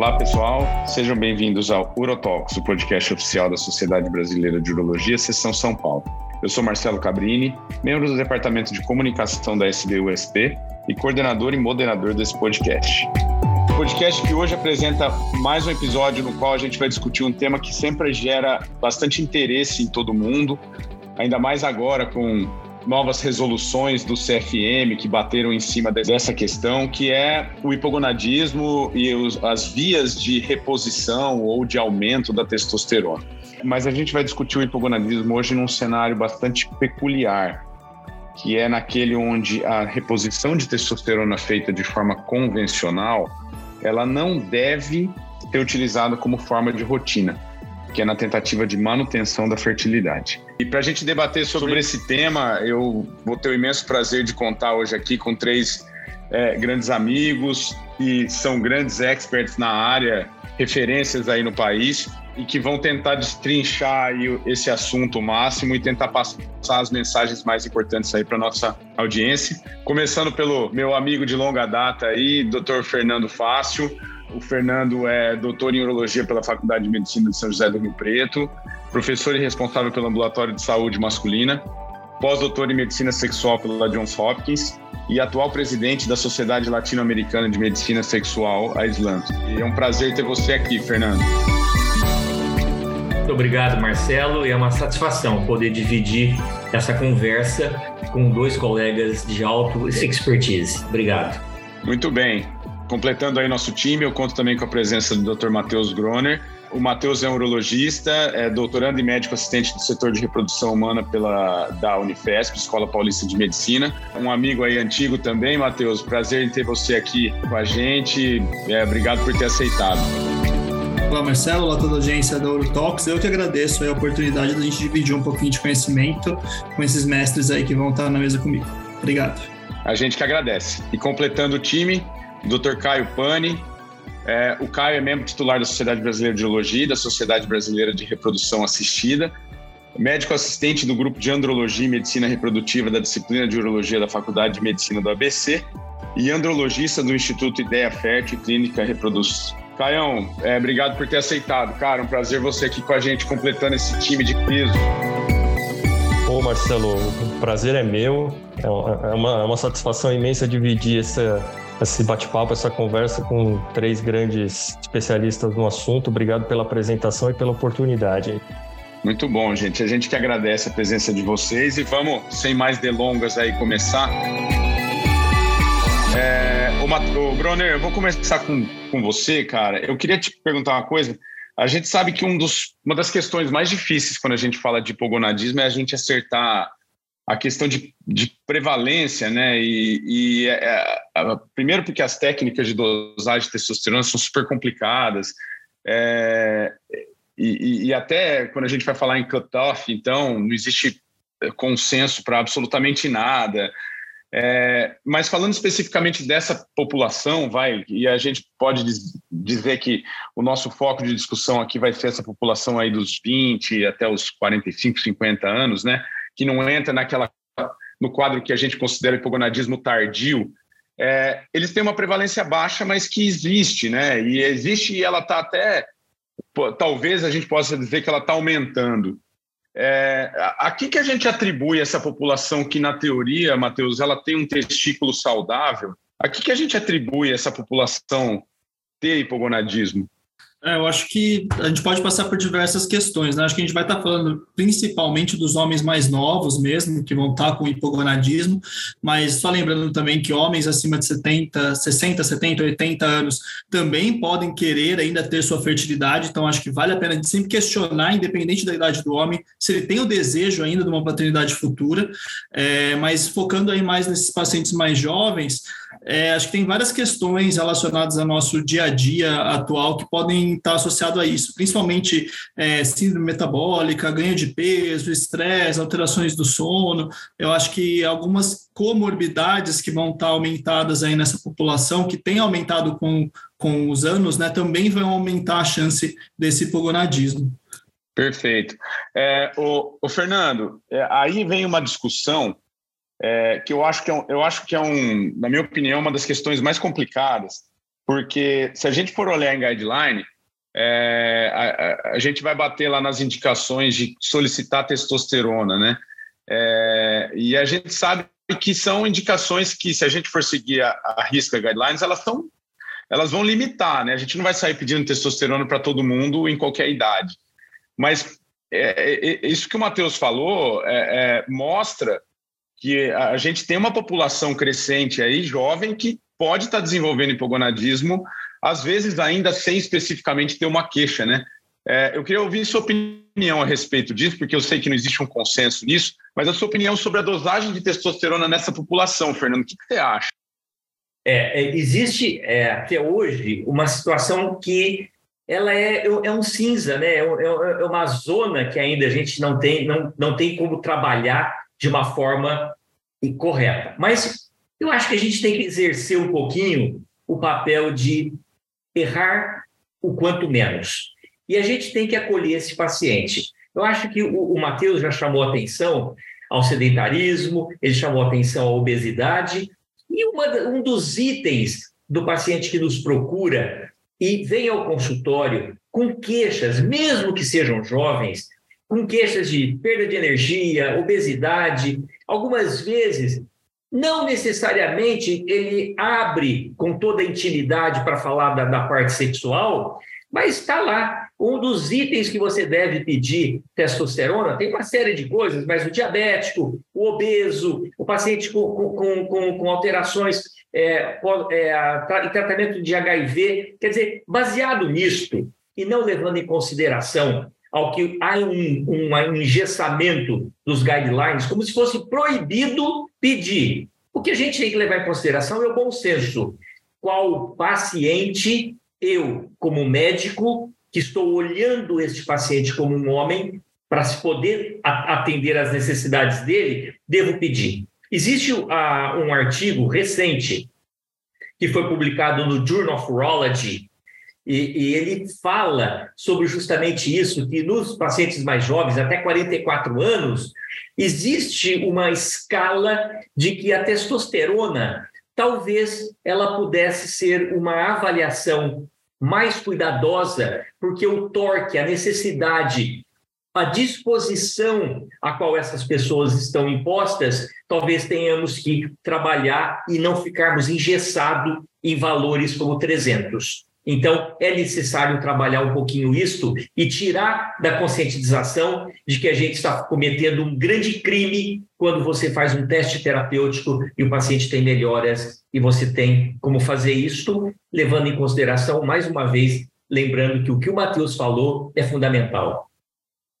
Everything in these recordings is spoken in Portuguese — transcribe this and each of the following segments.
Olá, pessoal. Sejam bem-vindos ao Urotalks, o podcast oficial da Sociedade Brasileira de Urologia, Seção São Paulo. Eu sou Marcelo Cabrini, membro do Departamento de Comunicação da SBUSP e coordenador e moderador desse podcast. O podcast que hoje apresenta mais um episódio no qual a gente vai discutir um tema que sempre gera bastante interesse em todo mundo, ainda mais agora com novas resoluções do CFM que bateram em cima dessa questão, que é o hipogonadismo e os, as vias de reposição ou de aumento da testosterona. Mas a gente vai discutir o hipogonadismo hoje num cenário bastante peculiar, que é naquele onde a reposição de testosterona feita de forma convencional, ela não deve ser utilizada como forma de rotina que é na tentativa de manutenção da fertilidade. E para a gente debater sobre, esse tema, eu vou ter o imenso prazer de contar hoje aqui com três é, grandes amigos que são grandes experts na área, referências aí no país e que vão tentar destrinchar esse assunto máximo e tentar passar as mensagens mais importantes aí para nossa audiência. Começando pelo meu amigo de longa data aí, Dr. Fernando Fácil. O Fernando é doutor em urologia pela Faculdade de Medicina de São José do Rio Preto, professor e responsável pelo ambulatório de saúde masculina, pós-doutor em medicina sexual pela Johns Hopkins e atual presidente da Sociedade Latino-Americana de Medicina Sexual, a Islã. E é um prazer ter você aqui, Fernando. Muito obrigado, Marcelo, e é uma satisfação poder dividir essa conversa com dois colegas de alto expertise. Obrigado. Muito bem. Completando aí nosso time, eu conto também com a presença do Dr. Matheus Groner. O Matheus é um urologista, é doutorando e médico assistente do setor de reprodução humana pela da Unifesp, Escola Paulista de Medicina. Um amigo aí antigo também, Matheus. Prazer em ter você aqui com a gente. É, obrigado por ter aceitado. Olá, Marcelo. Olá, toda a agência da Urotalks. Eu que agradeço a oportunidade da gente dividir um pouquinho de conhecimento com esses mestres aí que vão estar na mesa comigo. Obrigado. A gente que agradece. E completando o time, Dr. Caio Pani. É, o Caio é membro titular da Sociedade Brasileira de Urologia e da Sociedade Brasileira de Reprodução Assistida, médico assistente do grupo de Andrologia e Medicina Reprodutiva da disciplina de Urologia da Faculdade de Medicina do ABC e andrologista do Instituto Ideia Fértil e Clínica Reproduz. Caião, é, obrigado por ter aceitado. Cara, um prazer você aqui com a gente, completando esse time de peso. Ô Marcelo, o prazer é meu. É uma, é uma satisfação imensa dividir essa, esse bate-papo, essa conversa com três grandes especialistas no assunto. Obrigado pela apresentação e pela oportunidade. Muito bom, gente. A gente que agradece a presença de vocês e vamos, sem mais delongas, aí começar. É, o, Broner, eu vou começar com, com você, cara. Eu queria te perguntar uma coisa. A gente sabe que um dos, uma das questões mais difíceis quando a gente fala de hipogonadismo é a gente acertar a questão de, de prevalência, né? E, e é, é, primeiro porque as técnicas de dosagem de testosterona são super complicadas. É, e, e, até quando a gente vai falar em cutoff, então não existe consenso para absolutamente nada. É, mas falando especificamente dessa população, vai, e a gente pode dizer que o nosso foco de discussão aqui vai ser essa população aí dos 20 até os 45, 50 anos, né? Que não entra naquela no quadro que a gente considera hipogonadismo tardio, é, eles têm uma prevalência baixa, mas que existe, né? E existe e ela está até, pô, talvez a gente possa dizer que ela está aumentando. É, a que, que a gente atribui essa população que, na teoria, Matheus, ela tem um testículo saudável? A que, que a gente atribui essa população ter hipogonadismo? É, eu acho que a gente pode passar por diversas questões, né? Acho que a gente vai estar falando principalmente dos homens mais novos mesmo, que vão estar com hipogonadismo, mas só lembrando também que homens acima de 70, 60, 70, 80 anos também podem querer ainda ter sua fertilidade, então acho que vale a pena sempre questionar, independente da idade do homem, se ele tem o desejo ainda de uma paternidade futura, é, mas focando aí mais nesses pacientes mais jovens, é, acho que tem várias questões relacionadas ao nosso dia a dia atual que podem estar associados a isso, principalmente é, síndrome metabólica, ganho de peso, estresse, alterações do sono. Eu acho que algumas comorbidades que vão estar aumentadas aí nessa população, que tem aumentado com, com os anos, né, também vão aumentar a chance desse hipogonadismo. Perfeito. É, o, o Fernando, é, aí vem uma discussão é, que eu acho que, é um, eu acho que é um, na minha opinião, uma das questões mais complicadas, porque se a gente for olhar em guideline, é, a, a, gente vai bater lá nas indicações de solicitar testosterona, né? É, e a gente sabe que são indicações que, se a gente for seguir a, a risca guidelines, elas são elas vão limitar, né? A gente não vai sair pedindo testosterona para todo mundo em qualquer idade. Mas é, é, é isso que o Matheus falou é, mostra que a gente tem uma população crescente aí, jovem, que pode estar tá desenvolvendo hipogonadismo, às vezes ainda sem especificamente ter uma queixa, né? É, eu queria ouvir sua opinião a respeito disso, porque eu sei que não existe um consenso nisso, mas a sua opinião sobre a dosagem de testosterona nessa população, Fernando, o que, que você acha? É, é, existe é, até hoje uma situação que ela é, é um cinza, né? É, é, é, uma zona que ainda a gente não tem, não, não tem como trabalhar de uma forma correta. Mas eu acho que a gente tem que exercer um pouquinho o papel de errar o quanto menos. E a gente tem que acolher esse paciente. Eu acho que o, o Matheus já chamou atenção ao sedentarismo, ele chamou atenção à obesidade, e uma, um dos itens do paciente que nos procura e vem ao consultório com queixas, mesmo que sejam jovens, com queixas de perda de energia, obesidade, algumas vezes não necessariamente ele abre com toda a intimidade para falar da, da, parte sexual, mas está lá. Um dos itens que você deve pedir testosterona tem uma série de coisas, mas o diabético, o obeso, o paciente com, com, com, com alterações é, é, em tratamento de HIV, quer dizer, baseado nisto e não levando em consideração ao que há um, um engessamento dos guidelines, como se fosse proibido pedir. O que a gente tem que levar em consideração é o bom senso. Qual paciente eu, como médico, que estou olhando este paciente como um homem, para se poder atender às necessidades dele, devo pedir. Existe uh, um artigo recente que foi publicado no Journal of Urology, e, e, ele fala sobre justamente isso, que nos pacientes mais jovens, até 44 anos, existe uma escala de que a testosterona talvez ela pudesse ser uma avaliação mais cuidadosa, porque o torque, a necessidade, a disposição a qual essas pessoas estão impostas, talvez tenhamos que trabalhar e não ficarmos engessados em valores como 300. Então, é necessário trabalhar um pouquinho isto e tirar da conscientização de que a gente está cometendo um grande crime quando você faz um teste terapêutico e o paciente tem melhoras e você tem como fazer isto, levando em consideração, mais uma vez, lembrando que o que o Matheus falou é fundamental.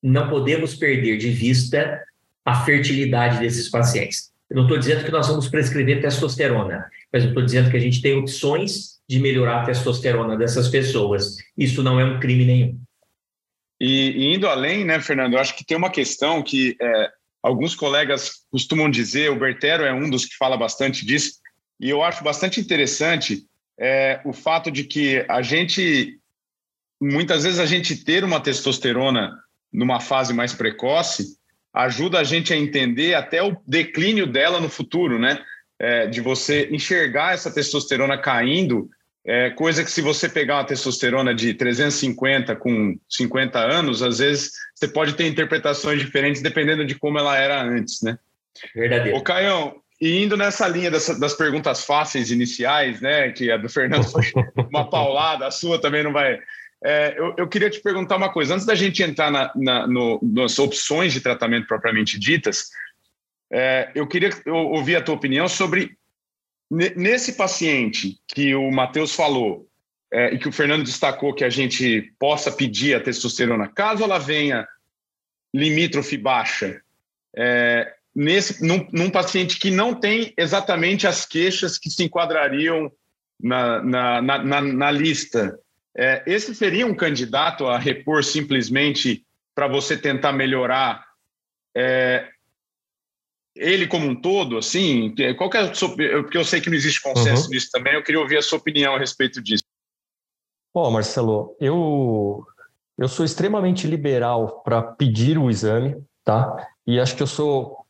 Não podemos perder de vista a fertilidade desses pacientes. Eu não estou dizendo que nós vamos prescrever testosterona, mas eu estou dizendo que a gente tem opções de melhorar a testosterona dessas pessoas. Isso não é um crime nenhum. E, e indo além, né, Fernando, eu acho que tem uma questão que é, alguns colegas costumam dizer, o Bertero é um dos que fala bastante disso, e eu acho bastante interessante é, o fato de que a gente, muitas vezes, a gente ter uma testosterona numa fase mais precoce ajuda a gente a entender até o declínio dela no futuro, né? É, de você enxergar essa testosterona caindo é, coisa que se você pegar uma testosterona de 350 com 50 anos, às vezes você pode ter interpretações diferentes dependendo de como ela era antes, né? Verdadeiro. Ô, Caião, e indo nessa linha das, das perguntas fáceis iniciais, né, que a do Fernando foi uma paulada, a sua também não vai... É, eu, eu, queria te perguntar uma coisa. Antes da gente entrar na, na, no, nas opções de tratamento propriamente ditas, é, eu queria ouvir a tua opinião sobre Nesse paciente que o Matheus falou é, e que o Fernando destacou que a gente possa pedir a testosterona, caso ela venha limítrofe baixa, é, nesse, num, num, paciente que não tem exatamente as queixas que se enquadrariam na, na, na, na lista, é, esse seria um candidato a repor simplesmente para você tentar melhorar? É, ele como um todo, assim, qual que é a sua, porque eu sei que não existe consenso uhum. nisso também, eu queria ouvir a sua opinião a respeito disso. Ó, oh, Marcelo, eu eu sou extremamente liberal para pedir o exame, tá? E acho que eu sou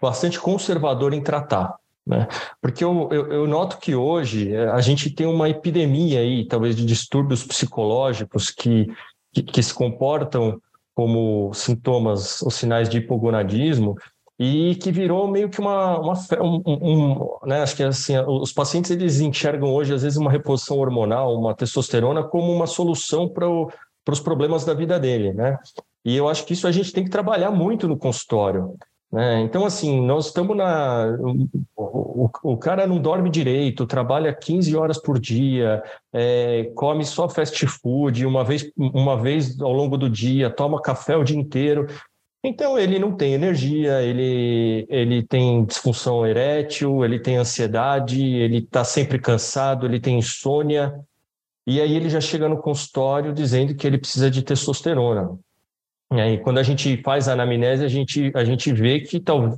bastante conservador em tratar. Né? Porque eu, eu, eu, noto que hoje eh, a gente tem uma epidemia aí, talvez, de distúrbios psicológicos que, que, que se comportam como sintomas ou sinais de hipogonadismo e que virou meio que uma, uma um, um, né, acho que assim, os pacientes eles enxergam hoje às vezes uma reposição hormonal, uma testosterona como uma solução para os problemas da vida dele, né? E eu acho que isso a gente tem que trabalhar muito no consultório. Né? Então, assim, nós estamos na. O, o, o, cara não dorme direito, trabalha 15 horas por dia, é, come só fast food uma vez, uma vez ao longo do dia, toma café o dia inteiro. Então, ele não tem energia, ele, ele tem disfunção erétil, ele tem ansiedade, ele está sempre cansado, ele tem insônia. E aí ele já chega no consultório dizendo que ele precisa de testosterona. E aí, quando a gente faz a anamnese, a gente, a gente vê que, tal,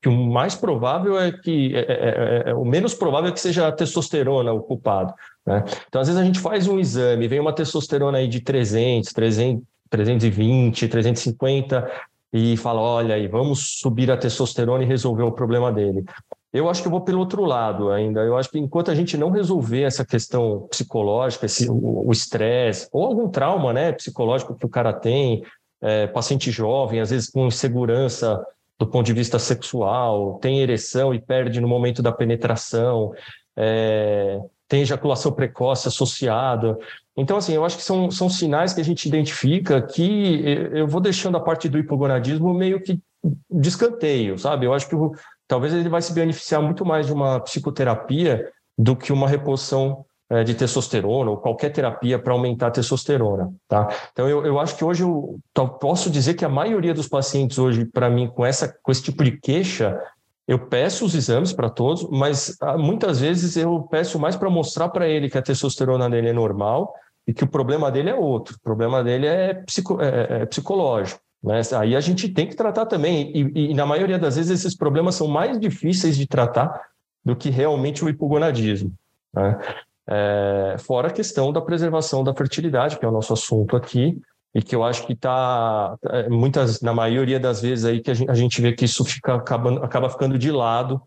que o mais provável é que, é, é, é, é, o menos provável é que seja a testosterona o culpado. Né? Então, às vezes a gente faz um exame, vem uma testosterona aí de 300, 300 320, 350, e fala, olha aí, vamos subir a testosterona e resolver o problema dele. Eu acho que eu vou pelo outro lado ainda. Eu acho que enquanto a gente não resolver essa questão psicológica, esse, o estresse, ou algum trauma né, psicológico que o cara tem, é, paciente jovem, às vezes com insegurança do ponto de vista sexual, tem ereção e perde no momento da penetração, é, tem ejaculação precoce associada. Então, assim, eu acho que são, são sinais que a gente identifica que eu vou deixando a parte do hipogonadismo meio que de escanteio, sabe? Eu acho que talvez ele vai se beneficiar muito mais de uma psicoterapia do que uma reposição é, de testosterona ou qualquer terapia para aumentar a testosterona, tá? Então eu, eu acho que hoje eu posso dizer que a maioria dos pacientes hoje, para mim, com essa com esse tipo de queixa, eu peço os exames para todos, mas ah, muitas vezes eu peço mais para mostrar para ele que a testosterona dele é normal e que o problema dele é outro, o problema dele é, psico, é, é psicológico. Né? Aí a gente tem que tratar também, e, e, na maioria das vezes esses problemas são mais difíceis de tratar do que realmente o hipogonadismo. Né? É, fora a questão da preservação da fertilidade, que é o nosso assunto aqui, e que eu acho que está, é, muitas, na maioria das vezes aí, que a gente, a gente vê que isso fica, acaba, acaba ficando de lado,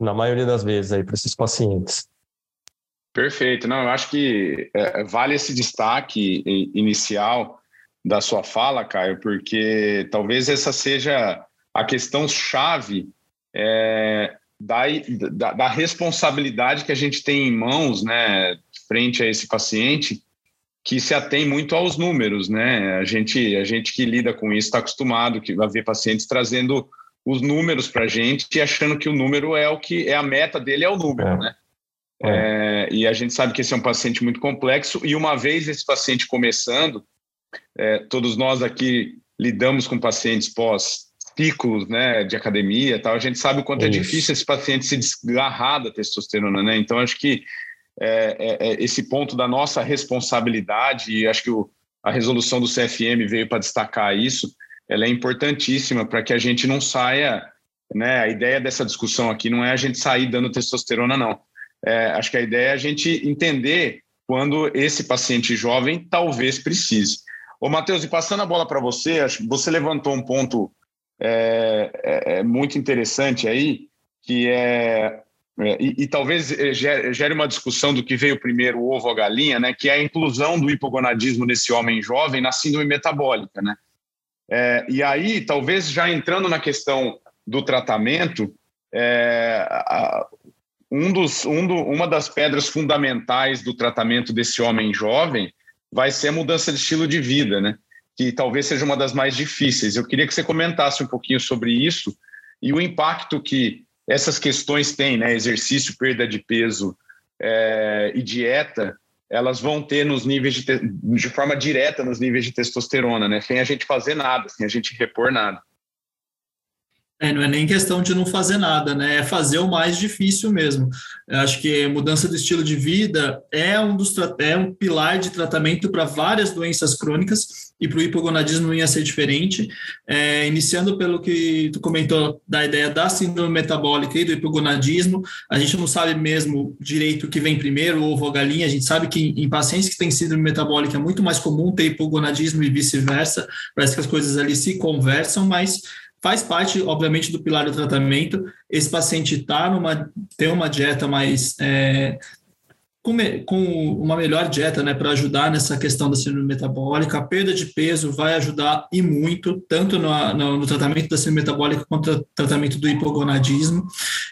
na maioria das vezes aí, para esses pacientes. Perfeito. Não, eu acho que é, vale esse destaque inicial da sua fala, Caio, porque talvez essa seja a questão chave é, da, da, da, responsabilidade que a gente tem em mãos, né, frente a esse paciente, que se atém muito aos números, né? A gente, a gente que lida com isso está acostumado que vai ver pacientes trazendo os números para a gente e achando que o número é o que é a meta dele é o número, é. né? É. É, e a gente sabe que esse é um paciente muito complexo e uma vez esse paciente começando, é, todos nós aqui lidamos com pacientes pós ciclos né, de academia tal, a gente sabe o quanto é Isso. é difícil esse paciente se desgarrar da testosterona, né? Então, acho que é, é, é, esse ponto da nossa responsabilidade, e acho que o, a resolução do CFM veio para destacar isso, ela é importantíssima para que a gente não saia, né? A ideia dessa discussão aqui não é a gente sair dando testosterona, não. É, acho que a ideia é a gente entender quando esse paciente jovem talvez precise. Ô, Matheus, e passando a bola para você, acho que você levantou um ponto é, é, é muito interessante aí, que é, é e, e, talvez gere uma discussão do que veio primeiro, o ovo ou a galinha, né, que é a inclusão do hipogonadismo nesse homem jovem na síndrome metabólica. Né? É, e aí, talvez já entrando na questão do tratamento, é, a, um dos, um do, uma das pedras fundamentais do tratamento desse homem jovem vai ser a mudança de estilo de vida, né? que talvez seja uma das mais difíceis. Eu queria que você comentasse um pouquinho sobre isso e o impacto que essas questões têm, né? Exercício, perda de peso é, e dieta, elas vão ter nos níveis de, de forma direta nos níveis de testosterona, né? Sem a gente fazer nada, sem a gente repor nada. É, não é nem questão de não fazer nada, né? É fazer o mais difícil mesmo. Eu acho que mudança do estilo de vida é um dos é um pilar de tratamento para várias doenças crônicas e para o hipogonadismo não ia ser diferente. É, iniciando pelo que tu comentou da ideia da síndrome metabólica e do hipogonadismo, a gente não sabe mesmo direito o que vem primeiro, ovo ou galinha. A gente sabe que em pacientes que têm síndrome metabólica é muito mais comum ter hipogonadismo e vice-versa. Parece que as coisas ali se conversam, mas faz parte, obviamente, do pilar do tratamento. Esse paciente tá numa, tem uma dieta mais é, com, com uma melhor dieta, né, para ajudar nessa questão da síndrome metabólica. A perda de peso vai ajudar e muito, tanto no, no, no tratamento da síndrome metabólica quanto no tratamento do hipogonadismo.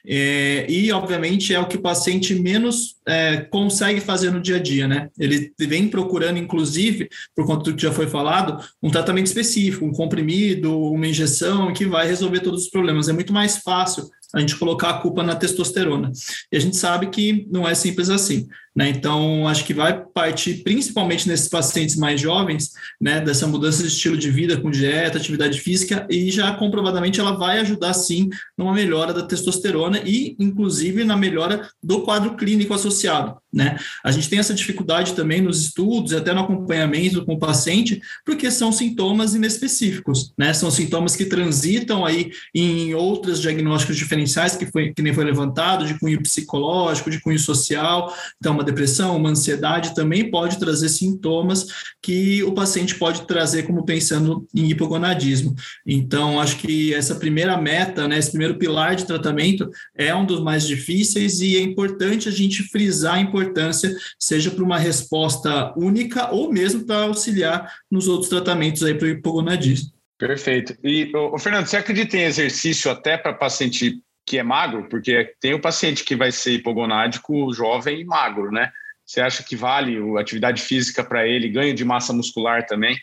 É, e, obviamente, é o que o paciente menos é, consegue fazer no dia a dia, né? Ele vem procurando, inclusive, por conta do que já foi falado, um tratamento específico, um comprimido, uma injeção que vai resolver todos os problemas. É muito mais fácil a gente colocar a culpa na testosterona. E a gente sabe que não é simples assim. Né? Então, acho que vai partir principalmente nesses pacientes mais jovens, né, dessa mudança de estilo de vida com dieta, atividade física, e já comprovadamente ela vai ajudar sim numa melhora da testosterona e, inclusive, na melhora do quadro clínico associado. Né? A gente tem essa dificuldade também nos estudos até no acompanhamento com o paciente, porque são sintomas inespecíficos, né? São sintomas que transitam aí em outros diagnósticos diferenciais que, foi, que nem foi levantado, de cunho psicológico, de cunho social. Então, uma depressão, uma ansiedade também pode trazer sintomas que o paciente pode trazer como pensando em hipogonadismo. Então, acho que essa primeira meta, né, esse primeiro pilar de tratamento é um dos mais difíceis e é importante a gente frisar a importância, seja para uma resposta única ou mesmo para auxiliar nos outros tratamentos aí para o hipogonadismo. Perfeito. E, o Fernando, você acredita em exercício até para paciente que é magro, porque tem o paciente que vai ser hipogonádico jovem e magro, né? Você acha que vale a atividade física para ele, ganho de massa muscular também?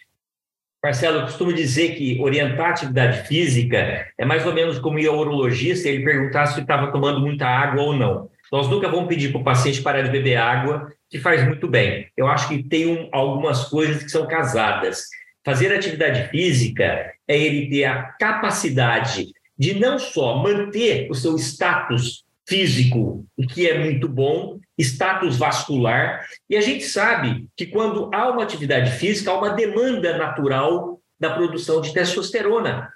Marcelo, eu costumo dizer que orientar a atividade física é mais ou menos como ir ao urologista e ele perguntar se estava tomando muita água ou não. Nós nunca vamos pedir para o paciente parar de beber água, que faz muito bem. Eu acho que tem um, algumas coisas que são casadas. Fazer atividade física é ele ter a capacidade de não só manter o seu status físico, o que é muito bom, status vascular, e a gente sabe que quando há uma atividade física, há uma demanda natural da produção de testosterona.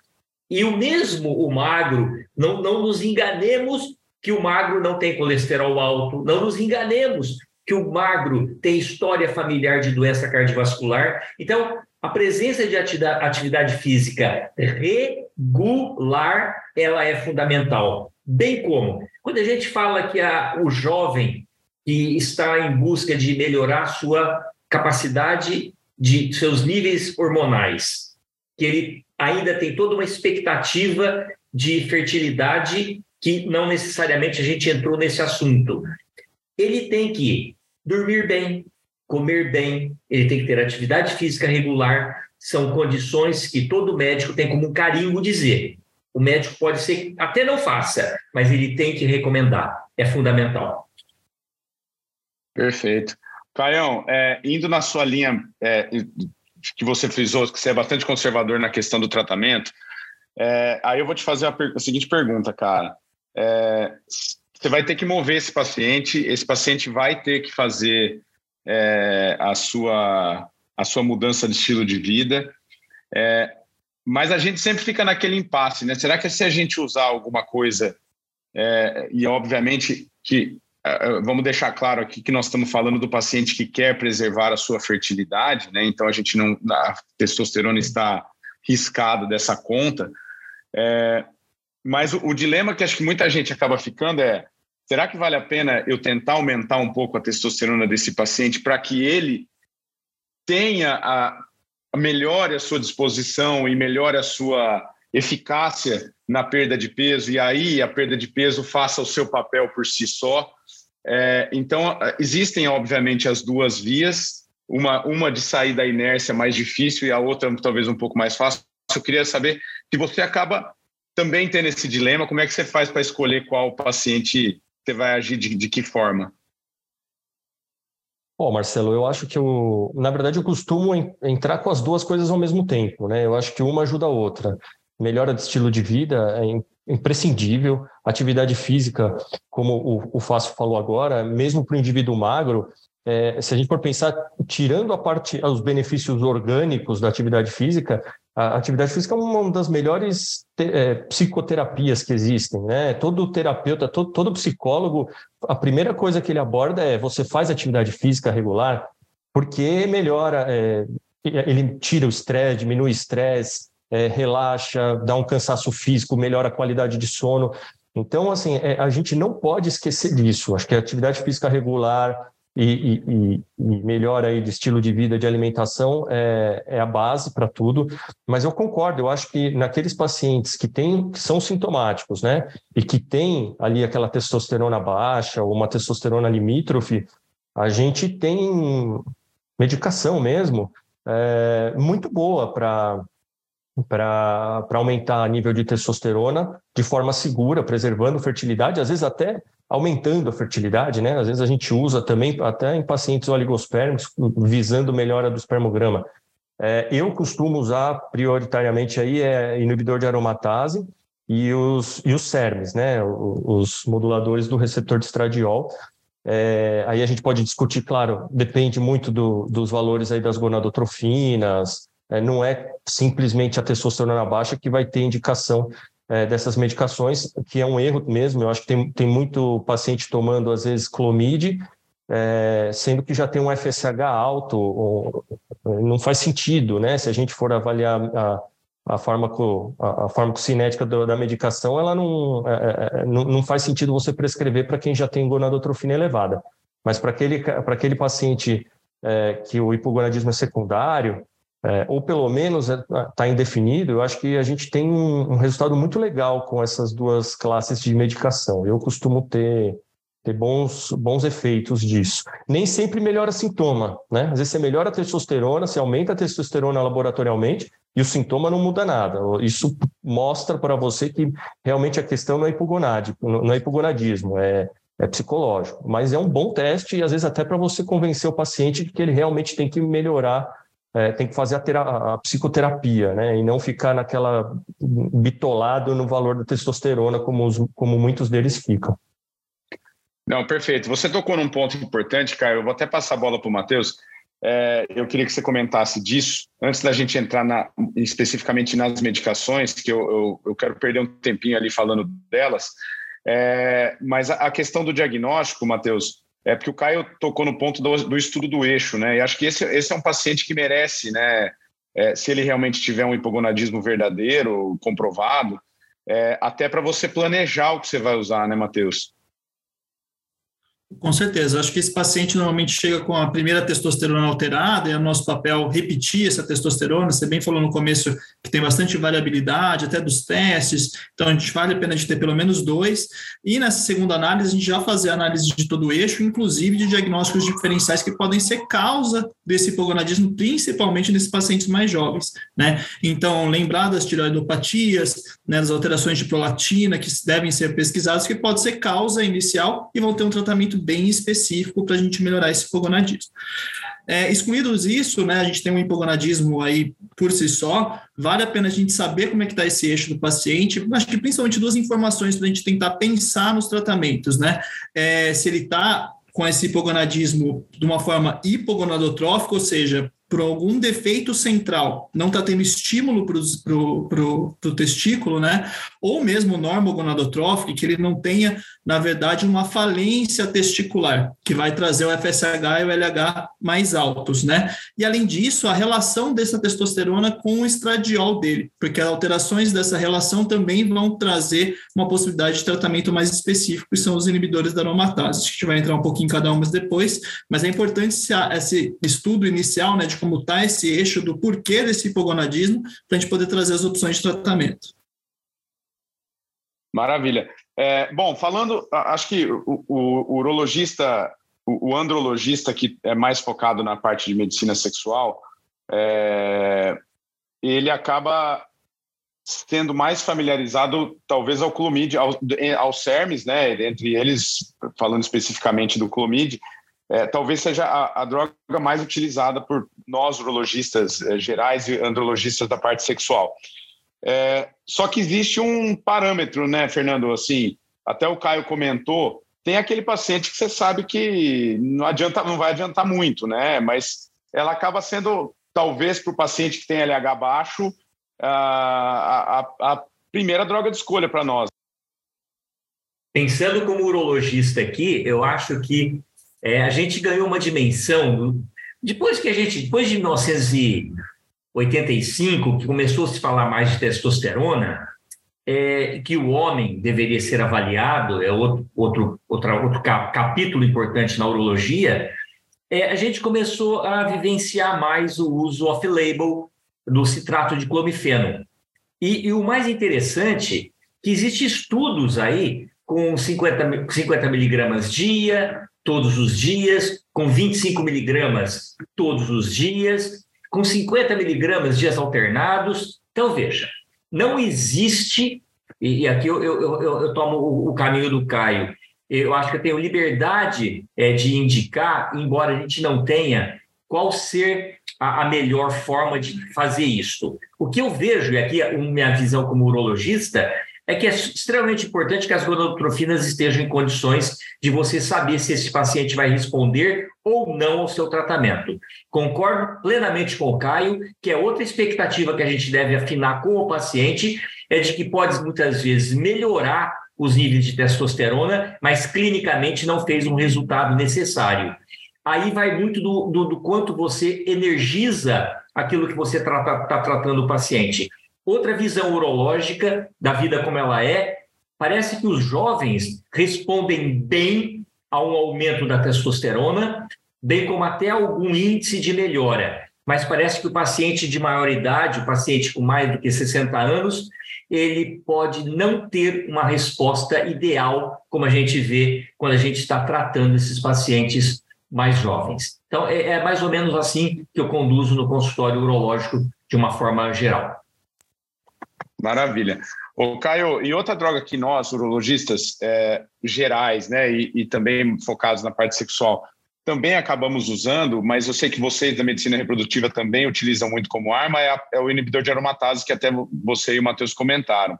E o mesmo o magro, não, não nos enganemos que o magro não tem colesterol alto, não nos enganemos que o magro tem história familiar de doença cardiovascular. Então, a presença de atividade física regular, ela é fundamental. Bem como, quando a gente fala que a, o jovem que está em busca de melhorar sua capacidade de seus níveis hormonais, que ele ainda tem toda uma expectativa de fertilidade que não necessariamente a gente entrou nesse assunto. Ele tem que dormir bem, comer bem, ele tem que ter atividade física regular, são condições que todo médico tem como um carinho dizer. O médico pode ser até não faça, mas ele tem que recomendar. É fundamental. Perfeito. Caião, é, indo na sua linha é, que você frisou, que você é bastante conservador na questão do tratamento, é, aí eu vou te fazer a, a seguinte pergunta, cara. É, você vai ter que mover esse paciente, esse paciente vai ter que fazer é, a, sua, a sua mudança de estilo de vida. É, mas a gente sempre fica naquele impasse, né? Será que se a gente usar alguma coisa, é, e obviamente que é, é, vamos deixar claro aqui que nós estamos falando do paciente que quer preservar a sua fertilidade, né? Então a gente não, a testosterona está riscada dessa conta. É, mas o, o dilema que acho que muita gente acaba ficando é Será que vale a pena eu tentar aumentar um pouco a testosterona desse paciente para que ele tenha a, melhore a sua disposição e melhore a sua eficácia na perda de peso e aí a perda de peso faça o seu papel por si só. É, então existem obviamente as duas vias, uma uma de sair da inércia mais difícil e a outra talvez um pouco mais fácil. Eu queria saber se você acaba também tendo esse dilema, como é que você faz para escolher qual paciente você vai agir de, de que forma? Bom, Marcelo, eu acho que eu, na verdade, eu costumo entrar com as duas coisas ao mesmo tempo, né? Eu acho que uma ajuda a outra. Melhora de estilo de vida é imprescindível. Atividade física, como o, o Fácil falou agora, mesmo para o indivíduo magro, é, se a gente for pensar, tirando a parte, os benefícios orgânicos da atividade física, a atividade física é uma das melhores é, psicoterapias que existem, né? Todo terapeuta, todo, todo psicólogo, a primeira coisa que ele aborda é você faz atividade física regular, porque melhora, é, ele tira o estresse, diminui o estresse, é, relaxa, dá um cansaço físico, melhora a qualidade de sono. Então, assim, é, a gente não pode esquecer disso. Acho que a atividade física regular e, e, e melhora aí de estilo de vida, de alimentação, é, é a base para tudo. Mas eu concordo, eu acho que naqueles pacientes que, têm, que são sintomáticos, né, e que têm ali aquela testosterona baixa ou uma testosterona limítrofe, a gente tem medicação mesmo é, muito boa para para aumentar o nível de testosterona de forma segura, preservando fertilidade, às vezes até aumentando a fertilidade, né? Às vezes a gente usa também até em pacientes oligospermicos, visando melhora do espermograma. É, eu costumo usar prioritariamente aí é inibidor de aromatase e os, e os CERMs, né? Os moduladores do receptor de estradiol, é, aí a gente pode discutir, claro, depende muito do, dos valores aí das gonadotrofinas, é, não é simplesmente a testosterona baixa que vai ter indicação é, dessas medicações, que é um erro mesmo. Eu acho que tem, tem muito paciente tomando, às vezes, clomide, é, sendo que já tem um FSH alto, ou, não faz sentido, né? Se a gente for avaliar a, a, farmaco, a, a farmacocinética do, da medicação, ela não, é, é, é não, não faz sentido você prescrever para quem já tem gonadotrofina elevada. Mas para aquele, aquele paciente é, que o hipogonadismo é secundário, é, ou pelo menos está é, indefinido, eu acho que a gente tem um, um, resultado muito legal com essas duas classes de medicação. Eu costumo ter, ter bons, bons efeitos disso. Nem sempre melhora sintoma, né? Às vezes você melhora a testosterona, você aumenta a testosterona laboratorialmente e o sintoma não muda nada. Isso mostra para você que realmente a questão não é não é hipogonadismo, é, é psicológico. Mas é um bom teste e às vezes até para você convencer o paciente de que ele realmente tem que melhorar é, tem que fazer a, a, psicoterapia, né? E não ficar naquela bitolado no valor da testosterona, como, os, como muitos deles ficam. Não, perfeito. Você tocou num ponto importante, Caio. Eu vou até passar a bola para o Matheus. É, eu queria que você comentasse disso, antes da gente entrar na, especificamente nas medicações, que eu, eu, eu, quero perder um tempinho ali falando delas. É, mas a, a questão do diagnóstico, Matheus, é porque o Caio tocou no ponto do, do estudo do eixo, né? E acho que esse, esse é um paciente que merece, né? É, se ele realmente tiver um hipogonadismo verdadeiro, comprovado, é, até para você planejar o que você vai usar, né, Matheus? Com certeza. Acho que esse paciente normalmente chega com a primeira testosterona alterada, e é o nosso papel repetir essa testosterona. Você bem falou no começo que tem bastante variabilidade, até dos testes, então a gente vale a pena de ter pelo menos dois. E nessa segunda análise, a gente já fazer a análise de todo o eixo, inclusive de diagnósticos diferenciais que podem ser causa desse hipogonadismo, principalmente nesses pacientes mais jovens. Né? Então, lembrar das tiroidopatias, né, das alterações de prolactina que devem ser pesquisadas, que pode ser causa inicial e vão ter um tratamento bem específico para a gente melhorar esse hipogonadismo. É, excluídos isso, né, a gente tem um hipogonadismo aí por si só, vale a pena a gente saber como é que está esse eixo do paciente, acho que principalmente duas informações para a gente tentar pensar nos tratamentos, né, é, se ele está com esse hipogonadismo de uma forma hipogonadotrófica, ou seja, por algum defeito central, não está tendo estímulo para o testículo, né? Ou mesmo normogonadotrófico, que ele não tenha, na verdade, uma falência testicular, que vai trazer o FSH e o LH mais altos, né? E além disso, a relação dessa testosterona com o estradiol dele, porque alterações dessa relação também vão trazer uma possibilidade de tratamento mais específico, que são os inibidores da aromatase. A gente vai entrar um pouquinho em cada uma depois, mas é importante esse estudo inicial, né, de como está esse eixo do porquê desse hipogonadismo, para a gente poder trazer as opções de tratamento. Maravilha. É, bom, falando, acho que o, o, o urologista, o, o, andrologista que é mais focado na parte de medicina sexual, é, ele acaba sendo mais familiarizado, talvez, ao clomid, ao, ao CERMES, né? Entre eles, falando especificamente do clomid, é, talvez seja a, a, droga mais utilizada por nós urologistas é, gerais e andrologistas da parte sexual. É, só que existe um parâmetro, né, Fernando? Assim, até o Caio comentou, tem aquele paciente que você sabe que não adianta, não vai adiantar muito, né? Mas ela acaba sendo, talvez, para o paciente que tem LH baixo, a, a, a primeira droga de escolha para nós. Pensando como urologista aqui, eu acho que é, a gente ganhou uma dimensão depois que a gente, depois de 1900 85, que começou a se falar mais de testosterona, é, que o homem deveria ser avaliado, é outro, outro, outro capítulo importante na urologia, é, a gente começou a vivenciar mais o uso off-label do citrato de clomifeno. E, e, o mais interessante que existem estudos aí com 50, 50 miligramas dia, todos os dias, com 25 miligramas todos os dias, com 50 miligramas dias alternados. Então, veja, não existe, e, aqui eu, eu, eu, eu tomo o, o, caminho do Caio, eu acho que eu tenho liberdade é, de indicar, embora a gente não tenha, qual ser a, a melhor forma de fazer isso. O que eu vejo, e aqui a minha visão como urologista, é que é extremamente importante que as gonadotrofinas estejam em condições de você saber se esse paciente vai responder ou não ao seu tratamento. Concordo plenamente com o Caio, que é outra expectativa que a gente deve afinar com o paciente, é de que pode muitas vezes melhorar os níveis de testosterona, mas clinicamente não fez um resultado necessário. Aí vai muito do, do, do quanto você energiza aquilo que você está tá tratando o paciente. Outra visão urológica da vida como ela é, parece que os jovens respondem bem a um aumento da testosterona, bem como até algum índice de melhora. Mas parece que o paciente de maior idade, o paciente com mais do que 60 anos, ele pode não ter uma resposta ideal, como a gente vê quando a gente está tratando esses pacientes mais jovens. Então, é, é mais ou menos assim que eu conduzo no consultório urológico de uma forma geral. Maravilha. O Caio, e outra droga que nós, urologistas é, gerais, né, e, e, também focados na parte sexual, também acabamos usando, mas eu sei que vocês da medicina reprodutiva também utilizam muito como arma, é, a, é o inibidor de aromatase, que até você e o Matheus comentaram.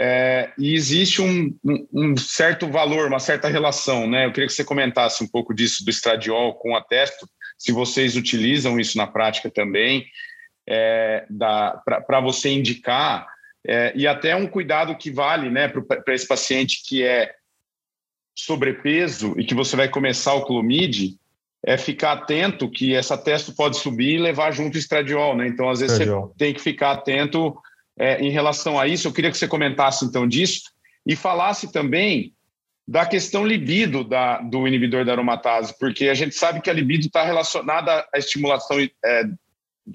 É, e existe um, um, um, certo valor, uma certa relação, né? Eu queria que você comentasse um pouco disso do estradiol com a testo, se vocês utilizam isso na prática também, é, para você indicar, é, e até um cuidado que vale né, para esse paciente que é sobrepeso e que você vai começar o clomide, é ficar atento que essa testo pode subir e levar junto o estradiol, né? Então, às vezes, estradiol. você tem que ficar atento é, em relação a isso. Eu queria que você comentasse, então, disso e falasse também da questão libido da, do inibidor da aromatase, porque a gente sabe que a libido está relacionada à estimulação é,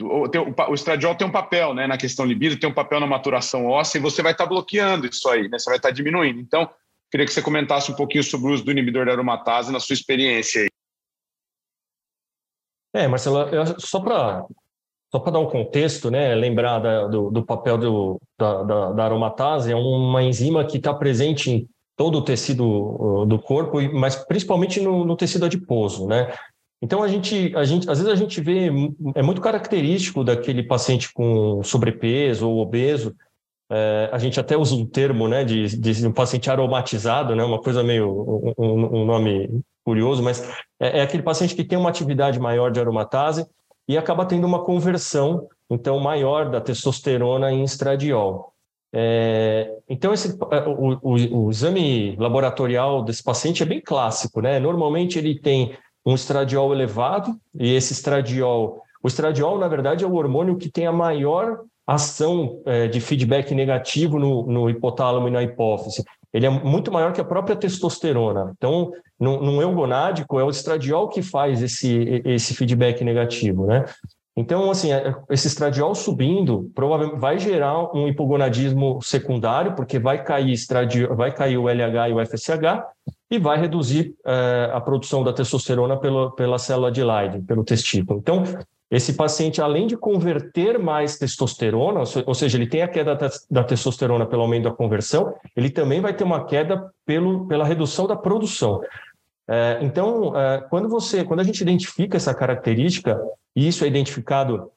o, o, estradiol tem um papel né, na questão libido, tem um papel na maturação óssea, e você vai estar tá bloqueando isso aí, né? Você vai estar tá diminuindo. Então, queria que você comentasse um pouquinho sobre o uso do inibidor da aromatase na sua experiência aí. É, Marcelo, eu, só para só dar um contexto, né, lembrar da, do, do, papel do, da, da, da, aromatase, é uma enzima que está presente em todo o tecido do corpo, mas principalmente no, no tecido adiposo, né? Então a gente, a gente, às vezes a gente vê é muito característico daquele paciente com sobrepeso ou obeso. É, a gente até usa um termo, né, de, de um paciente aromatizado, né, uma coisa meio um, um nome curioso, mas é, é, aquele paciente que tem uma atividade maior de aromatase e acaba tendo uma conversão então maior da testosterona em estradiol. É, então, esse, é, o, o, o, exame laboratorial desse paciente é bem clássico, né? Normalmente ele tem um estradiol elevado, e esse estradiol, o estradiol, na verdade, é o hormônio que tem a maior ação é, de feedback negativo no, no hipotálamo e na hipófise. Ele é muito maior que a própria testosterona. Então, não, não é o gonádico, é o estradiol que faz esse, esse feedback negativo, né? Então, assim, é, esse estradiol subindo provavelmente vai gerar um hipogonadismo secundário, porque vai cair, estradiol, vai cair o LH e o FSH, e vai reduzir é, a produção da testosterona pela, célula de Leydig, pelo testículo. Então, esse paciente, além de converter mais testosterona, ou seja, ele tem a queda da testosterona pelo aumento da conversão, ele também vai ter uma queda pelo, pela redução da produção. É, então, quando você, quando a gente identifica essa característica, e isso é identificado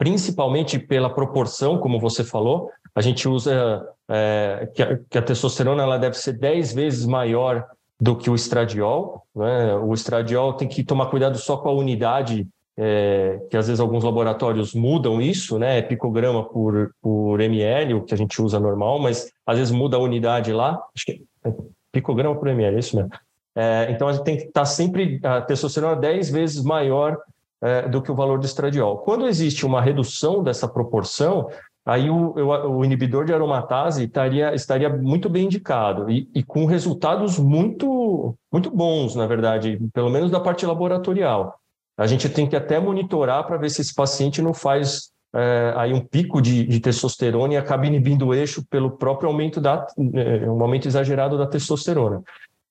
principalmente pela proporção, como você falou, a gente usa é, que, a, que, a, testosterona ela deve ser 10 vezes maior do que o estradiol. Né? O estradiol tem que tomar cuidado só com a unidade, é, que às vezes alguns laboratórios mudam isso, né? É picograma por, por ml, o que a gente usa normal, mas às vezes muda a unidade lá. Acho que é picograma por ml, é isso mesmo. É, então a gente tem que estar sempre a testosterona 10 vezes maior é, do que o valor do estradiol. Quando existe uma redução dessa proporção, aí o, o, inibidor de aromatase estaria, estaria muito bem indicado e, e, com resultados muito, muito bons, na verdade, pelo menos da parte laboratorial. A gente tem que até monitorar para ver se esse paciente não faz é, aí um pico de, de, testosterona e acaba inibindo o eixo pelo próprio aumento da é, um aumento exagerado da testosterona.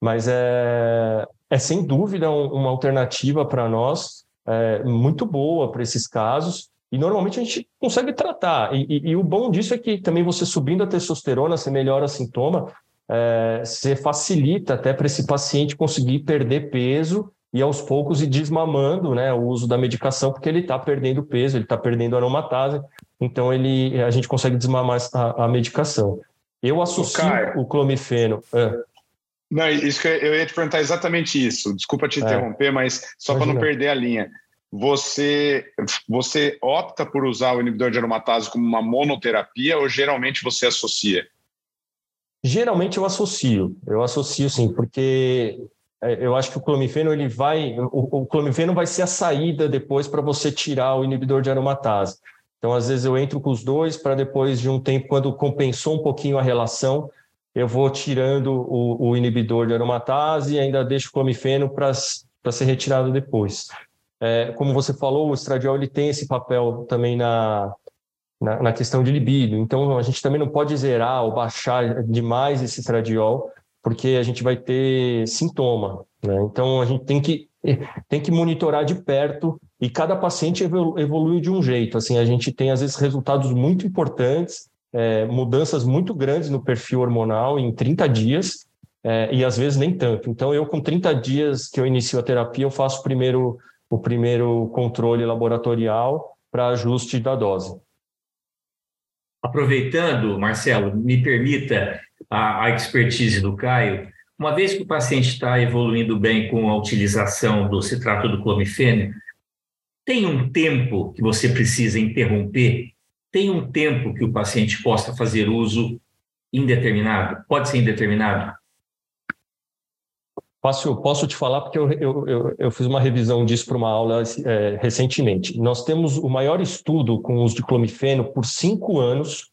Mas é, é sem dúvida um, uma alternativa para nós é, muito boa para esses casos e normalmente a gente consegue tratar. E, e, e, o bom disso é que também você subindo a testosterona, você melhora sintoma, é, você facilita até para esse paciente conseguir perder peso e aos poucos ir desmamando né, o uso da medicação, porque ele está perdendo peso, ele está perdendo aromatase, então ele, a gente consegue desmamar a, a medicação. Eu associo o, o clomifeno. É. Não, isso que eu ia te perguntar exatamente isso. Desculpa te é. interromper, mas só para não perder a linha. Você, você opta por usar o inibidor de aromatase como uma monoterapia ou geralmente você associa? Geralmente eu associo, eu associo sim, porque é, eu acho que o clomifeno ele vai, o, o clomifeno vai ser a saída depois para você tirar o inibidor de aromatase. Então, às vezes eu entro com os dois para depois de um tempo, quando compensou um pouquinho a relação, eu vou tirando o, o inibidor de aromatase e ainda deixo o clomifeno para ser retirado depois. É, como você falou, o estradiol ele tem esse papel também na, na, na, questão de libido. Então, a gente também não pode zerar ou baixar demais esse estradiol, porque a gente vai ter sintoma. Né? Então, a gente tem que, tem que monitorar de perto e cada paciente evolui de um jeito. Assim, a gente tem, às vezes, resultados muito importantes, é, mudanças muito grandes no perfil hormonal em 30 dias, é, e às vezes nem tanto. Então, eu, com 30 dias que eu inicio a terapia, eu faço primeiro, o primeiro controle laboratorial para ajuste da dose. Aproveitando, Marcelo, me permita a, a expertise do Caio. Uma vez que o paciente está evoluindo bem com a utilização do citrato do clomifeno, tem um tempo que você precisa interromper? Tem um tempo que o paciente possa fazer uso indeterminado? Pode ser indeterminado? Posso, posso te falar porque eu, eu, eu, eu fiz uma revisão disso para uma aula é, recentemente. Nós temos o maior estudo com uso de clomifeno por cinco anos,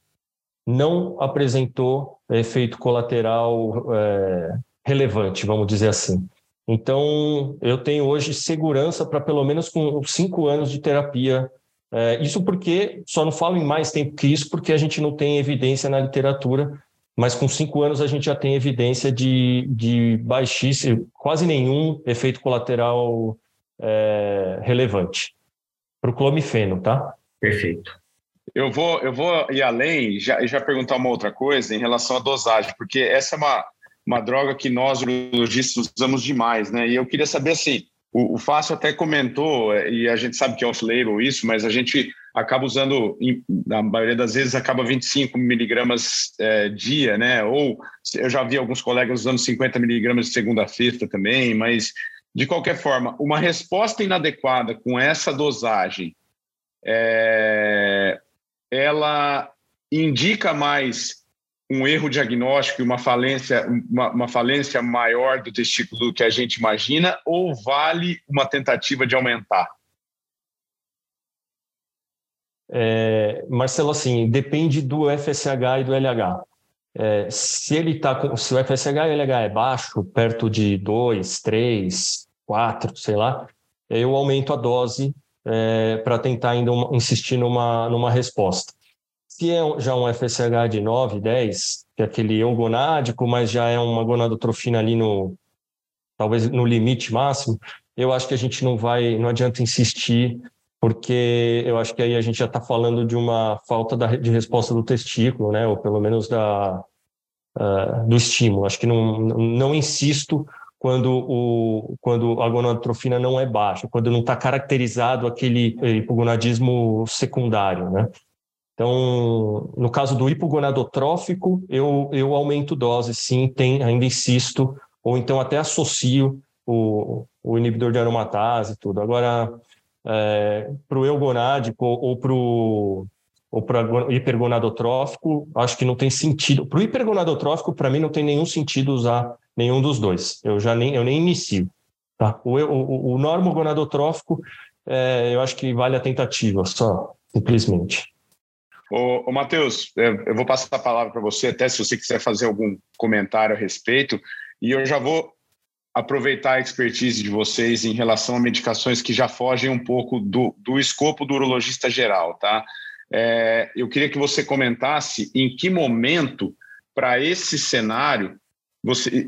não apresentou efeito colateral é, relevante, vamos dizer assim. Então, eu tenho hoje segurança para pelo menos com cinco anos de terapia. É, isso porque, só não falo em mais tempo que isso, porque a gente não tem evidência na literatura mas com cinco anos a gente já tem evidência de, de baixíssimo, quase nenhum efeito colateral é, relevante para o clomifeno, tá? Perfeito. Eu vou, eu vou ir além e já, já perguntar uma outra coisa em relação à dosagem, porque essa é uma, uma droga que nós, urologistas, usamos demais, né? E eu queria saber assim, o, o Fácil até comentou, e a gente sabe que é off-label isso, mas a gente acaba usando, na maioria das vezes, acaba 25 miligramas é, dia, né? Ou eu já vi alguns colegas usando 50 miligramas de segunda-feira também, mas de qualquer forma, uma resposta inadequada com essa dosagem, é, ela indica mais um erro diagnóstico e uma falência, uma, uma, falência maior do testículo do que a gente imagina, ou vale uma tentativa de aumentar? É, Marcelo, assim, depende do FSH e do LH. É, se ele tá com, se o FSH e o LH é baixo, perto de 2, 3, 4, sei lá, eu aumento a dose é, para tentar ainda uma, insistir numa, numa resposta. Se é já um FSH de 9, 10, que é aquele eugonádico, mas já é uma gonadotrofina ali no talvez no limite máximo, eu acho que a gente não vai, não adianta insistir porque eu acho que aí a gente já está falando de uma falta de resposta do testículo, né? Ou pelo menos da, uh, do estímulo. Acho que não, não insisto quando, o, quando a gonadotrofina não é baixa, quando não está caracterizado aquele hipogonadismo secundário, né? Então, no caso do hipogonadotrófico, eu, eu aumento dose, sim, tem, ainda insisto, ou então até associo o, o inibidor de aromatase e tudo. Agora, é, para o eugonádico ou para o ou para hipergonadotrófico, acho que não tem sentido. Para o hipergonadotrófico, para mim, não tem nenhum sentido usar nenhum dos dois. Eu já nem, eu nem inicio. Tá? O, o, o normogonadotrófico, é, eu acho que vale a tentativa, só, simplesmente. Ô, ô Matheus, é, eu vou passar a palavra para você, até se você quiser fazer algum comentário a respeito, e eu já vou aproveitar a expertise de vocês em relação a medicações que já fogem um pouco do, do escopo do urologista geral, tá? É, eu queria que você comentasse em que momento, para esse cenário, você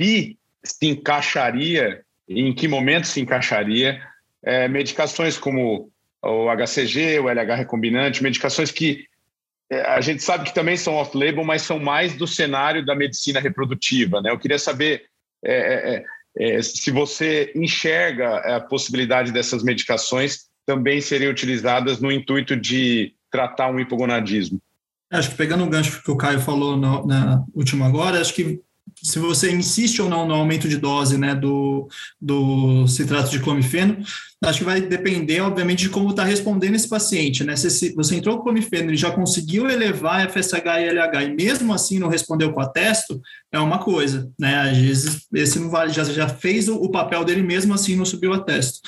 se, se encaixaria, em que momento se encaixaria é, medicações como o HCG, o LH recombinante, medicações que é, a gente sabe que também são off-label, mas são mais do cenário da medicina reprodutiva. Né? Eu queria saber é, é, é, é se você enxerga a possibilidade dessas medicações também serem utilizadas no intuito de tratar um hipogonadismo. Acho que pegando o gancho que o Caio falou no, na última agora, acho que se você insiste ou não no aumento de dose né, do, do citrato de clomifeno, acho que vai depender, obviamente, de como está respondendo esse paciente. Né? Se, se você entrou com clomifeno e já conseguiu elevar FSH e LH e mesmo assim não respondeu com a testo, é uma coisa. Né? Às vezes esse não vale, já, já fez o, o papel dele mesmo assim não subiu a testo.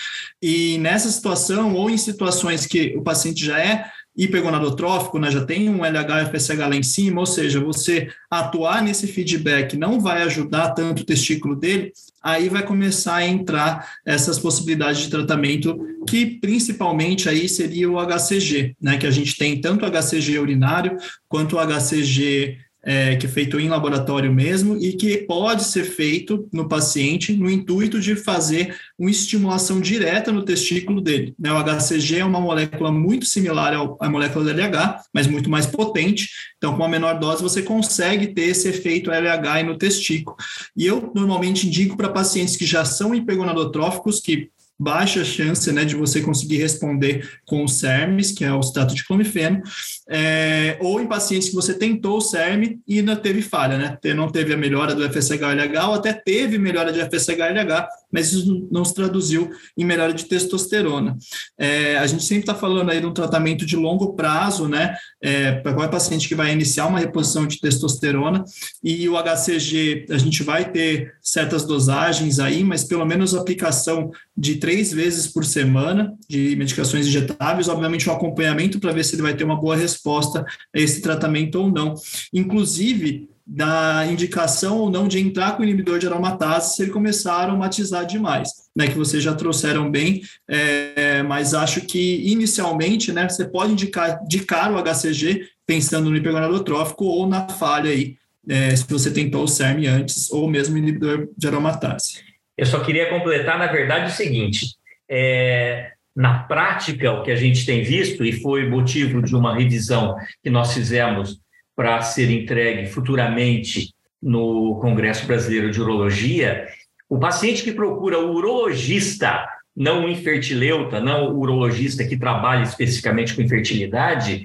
E nessa situação, ou em situações que o paciente já é hipergonadotrófico, né, já tem um LH FSH lá em cima, ou seja, você atuar nesse feedback não vai ajudar tanto o testículo dele, aí vai começar a entrar essas possibilidades de tratamento, que principalmente aí seria o HCG, né, que a gente tem tanto o HCG urinário quanto o HCG é, que é feito em laboratório mesmo e que pode ser feito no paciente no intuito de fazer uma estimulação direta no testículo dele. Né? O HCG é uma molécula muito similar à molécula do LH, mas muito mais potente. Então, com uma menor dose, você consegue ter esse efeito LH no testículo. E eu normalmente indico para pacientes que já são hipergonadotróficos, que baixa chance né, de você conseguir responder com o CERMES, que é o status de clomifeno, é, ou em pacientes que você tentou o CERM e ainda teve falha, né? Não teve a melhora do FSH-LH ou até teve melhora de FSH-LH, mas isso não se traduziu em melhora de testosterona. É, a gente sempre está falando aí de um tratamento de longo prazo, né? É, para qualquer paciente que vai iniciar uma reposição de testosterona e o HCG, a gente vai ter certas dosagens aí, mas pelo menos aplicação de três vezes por semana de medicações injetáveis, obviamente um acompanhamento para ver se ele vai ter uma boa resposta a esse tratamento ou não. Inclusive, da indicação ou não de entrar com inibidor de aromatase se ele começar a aromatizar demais, né, que vocês já trouxeram bem, é, mas acho que inicialmente, né, você pode indicar de cara o HCG pensando no hipergonadotrófico ou na falha aí, é, se você tentou o CERM antes ou mesmo inibidor de aromatase. Eu só queria completar, na verdade, o seguinte, é, na prática, o que a gente tem visto, e foi motivo de uma revisão que nós fizemos para ser entregue futuramente no Congresso Brasileiro de Urologia, o paciente que procura o urologista, não o infertileuta, não o urologista que trabalha especificamente com infertilidade,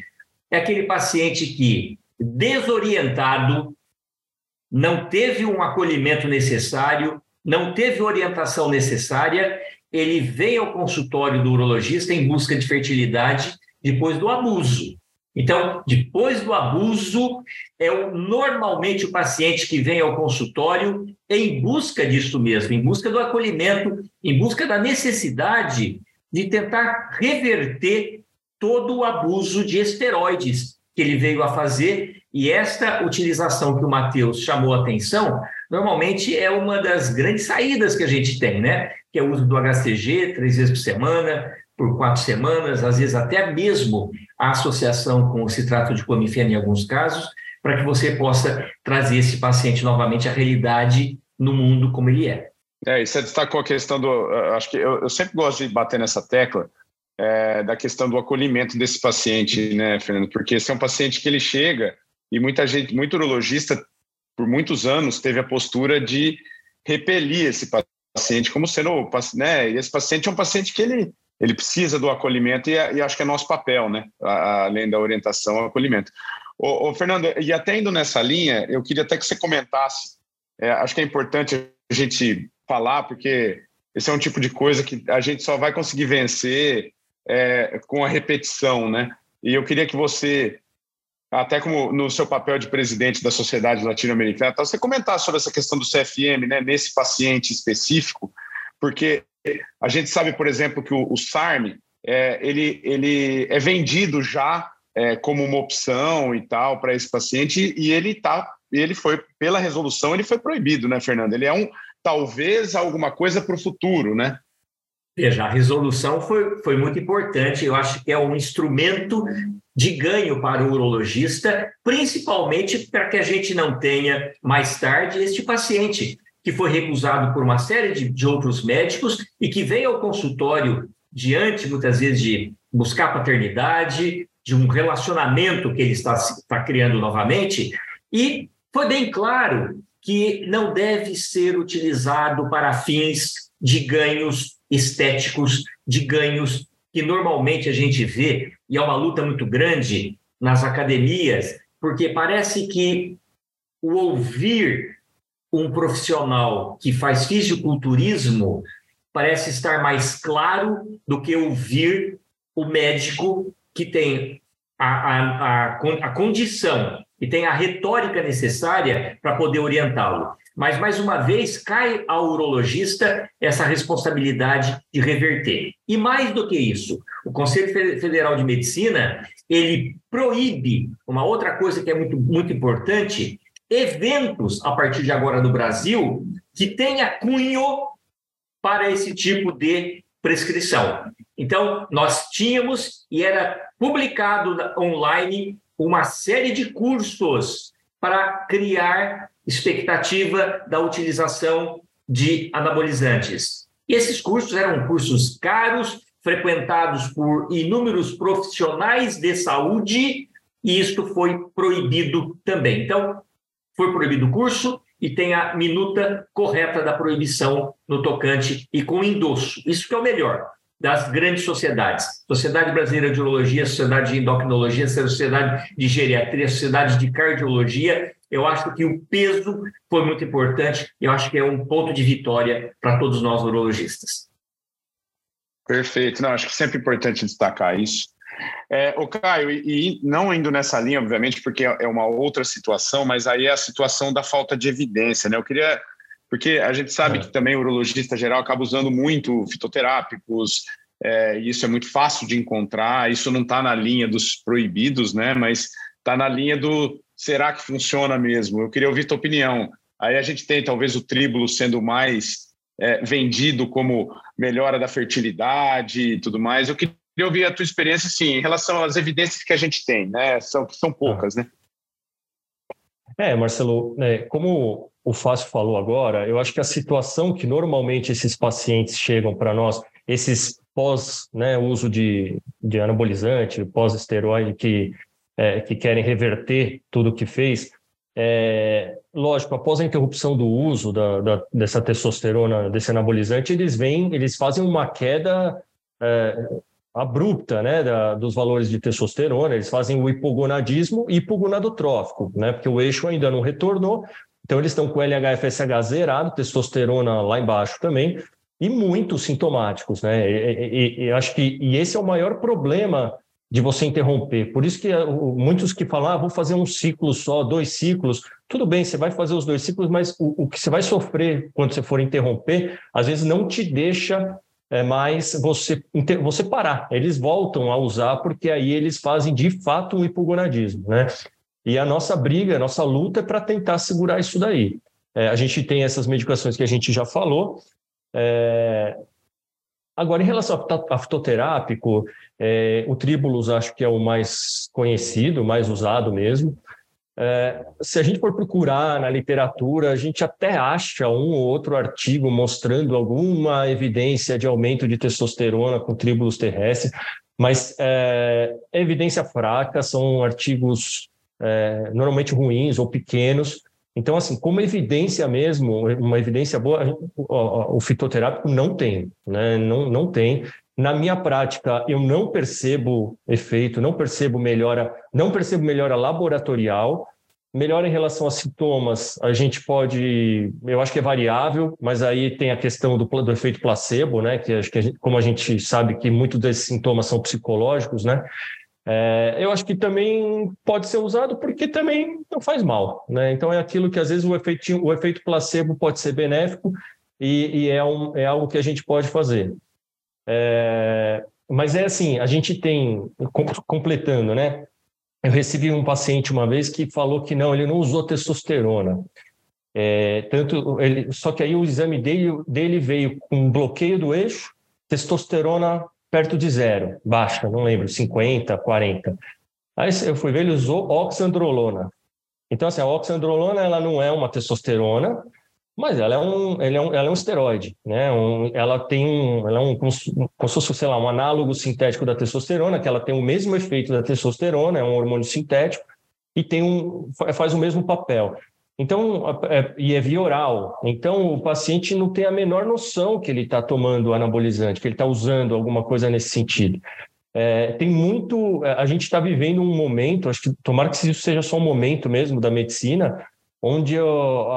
é aquele paciente que, desorientado, não teve um acolhimento necessário, não teve orientação necessária, ele vem ao consultório do urologista em busca de fertilidade depois do abuso. Então, depois do abuso, é o, normalmente o paciente que vem ao consultório em busca disso mesmo, em busca do acolhimento, em busca da necessidade de tentar reverter todo o abuso de esteroides que ele veio a fazer. E esta utilização que o Matheus chamou a atenção, normalmente é uma das grandes saídas que a gente tem, né? Que é o uso do HCG três vezes por semana, por quatro semanas, às vezes até mesmo a associação com o citrato de clomifeno em alguns casos, para que você possa trazer esse paciente novamente à realidade no mundo como ele é. É, e você destacou a questão do. Acho que eu, eu sempre gosto de bater nessa tecla é, da questão do acolhimento desse paciente, né, Fernando? Porque esse é um paciente que ele chega e muita gente, muito urologista, por muitos anos, teve a postura de repelir esse paciente como sendo, né? E esse paciente é um paciente que ele ele precisa do acolhimento e, e acho que é nosso papel, né? além da orientação, o acolhimento. Ô, ô, Fernando, e até indo nessa linha, eu queria até que você comentasse, é, acho que é importante a gente falar, porque esse é um tipo de coisa que a gente só vai conseguir vencer é, com a repetição, né? E eu queria que você, até como no seu papel de presidente da Sociedade Latino-Americana, você comentasse sobre essa questão do CFM, né, nesse paciente específico, porque a gente sabe, por exemplo, que o, o SARM é, ele, ele é vendido já é, como uma opção e tal para esse paciente e ele tá, ele foi pela resolução ele foi proibido, né, Fernando? Ele é um talvez alguma coisa para o futuro, né? Veja, a resolução foi, foi muito importante. Eu acho que é um instrumento de ganho para o urologista, principalmente para que a gente não tenha mais tarde este paciente que foi recusado por uma série de, de outros médicos e que vem ao consultório diante, muitas vezes, de buscar paternidade, de um relacionamento que ele está, está criando novamente, e foi bem claro que não deve ser utilizado para fins de ganhos estéticos, de ganhos que normalmente a gente vê, e é uma luta muito grande nas academias, porque parece que o ouvir um profissional que faz fisiculturismo parece estar mais claro do que ouvir o médico que tem a, a, a, a condição e tem a retórica necessária para poder orientá-lo. Mas, mais uma vez, cai ao urologista essa responsabilidade de reverter. E mais do que isso, o Conselho Federal de Medicina, ele proíbe uma outra coisa que é muito, muito importante, eventos, a partir de agora no Brasil, que tenha cunho para esse tipo de prescrição. Então, nós tínhamos e era publicado online uma série de cursos para criar expectativa da utilização de anabolizantes. E esses cursos eram cursos caros, frequentados por inúmeros profissionais de saúde, e isto foi proibido também. Então, foi proibido o curso, e tem a minuta correta da proibição no tocante e com endosso. Isso que é o melhor das grandes sociedades. Sociedade Brasileira de Urologia, Sociedade de Endocrinologia, Sociedade de Geriatria, Sociedade de Cardiologia. Eu acho que o peso foi muito importante e eu acho que é um ponto de vitória para todos nós urologistas. Perfeito. Não, acho que sempre é importante destacar isso. É, o Caio, e, e, não indo nessa linha, obviamente, porque é uma outra situação, mas aí é a situação da falta de evidência, né? Eu queria, porque a gente sabe é. que também o urologista geral acaba usando muito fitoterápicos, é, e isso é muito fácil de encontrar, isso não está na linha dos proibidos, né? Mas está na linha do será que funciona mesmo? Eu queria ouvir tua opinião. Aí a gente tem talvez o tríbulo sendo mais é, vendido como melhora da fertilidade e tudo mais. Eu queria queria ouvir a tua experiência, assim, em relação às evidências que a gente tem, né? São, são poucas, né? É, Marcelo, é, como o Fácil falou agora, eu acho que a situação que normalmente esses pacientes chegam para nós, esses pós né, uso de, de anabolizante, pós-esteroide, que, é, que querem reverter tudo o que fez, é, lógico, após a interrupção do uso da, da, dessa testosterona, desse anabolizante, eles vêm, eles fazem uma queda é, abrupta né, da, dos valores de testosterona, eles fazem o hipogonadismo hipogonadotrófico, né, porque o eixo ainda não retornou, então eles estão com LHFSH zerado, testosterona lá embaixo também, e muito sintomáticos, né? E, e, e, acho que e esse é o maior problema de você interromper. Por isso que muitos que falam, ah, vou fazer um ciclo só, dois ciclos. Tudo bem, você vai fazer os dois ciclos, mas o, o que você vai sofrer quando você for interromper, às vezes não te deixa é, mas você, você parar. Eles voltam a usar porque aí eles fazem de fato um hipogonadismo, né? E a nossa briga, a nossa luta é para tentar segurar isso daí. É, a gente tem essas medicações que a gente já falou. É... Agora, em relação ao fitoterápico, é, o Tribulus acho que é o mais conhecido, mais usado mesmo. É, se a gente for procurar na literatura, a gente até acha um ou outro artigo mostrando alguma evidência de aumento de testosterona com tríbulos terrestres, mas é, evidência fraca, são artigos é, normalmente ruins ou pequenos. Então, assim, como evidência mesmo, uma evidência boa, o, o fitoterápico não tem, né? não, não tem. Na minha prática, eu não percebo efeito, não percebo melhora, não percebo melhora laboratorial. Melhora em relação a sintomas, a gente pode, eu acho que é variável, mas aí tem a questão do, do efeito placebo, né? Que acho que a gente, como a gente sabe que muitos desses sintomas são psicológicos, né? É, eu acho que também pode ser usado porque também não faz mal, né? Então é aquilo que às vezes o efeito, o efeito placebo pode ser benéfico e, e é, um, é algo que a gente pode fazer. É, mas é assim, a gente tem, completando, né? Eu recebi um paciente uma vez que falou que não, ele não usou testosterona. É, tanto ele, só que aí o exame dele, dele veio com bloqueio do eixo, testosterona perto de zero, baixa, não lembro, 50, 40. Aí eu fui ver, ele usou oxandrolona. Então, assim, a oxandrolona ela não é uma testosterona, mas ela é um, ela é um, ela é um esteroide, né? Um, ela tem um, ela é um, como se fosse, sei lá, um análogo sintético da testosterona, que ela tem o mesmo efeito da testosterona, é um hormônio sintético, e tem um, faz o mesmo papel. Então, é, e é via oral. Então, o paciente não tem a menor noção que ele está tomando anabolizante, que ele está usando alguma coisa nesse sentido. É, tem muito. A gente está vivendo um momento, acho que tomara que isso seja só um momento mesmo da medicina, onde eu.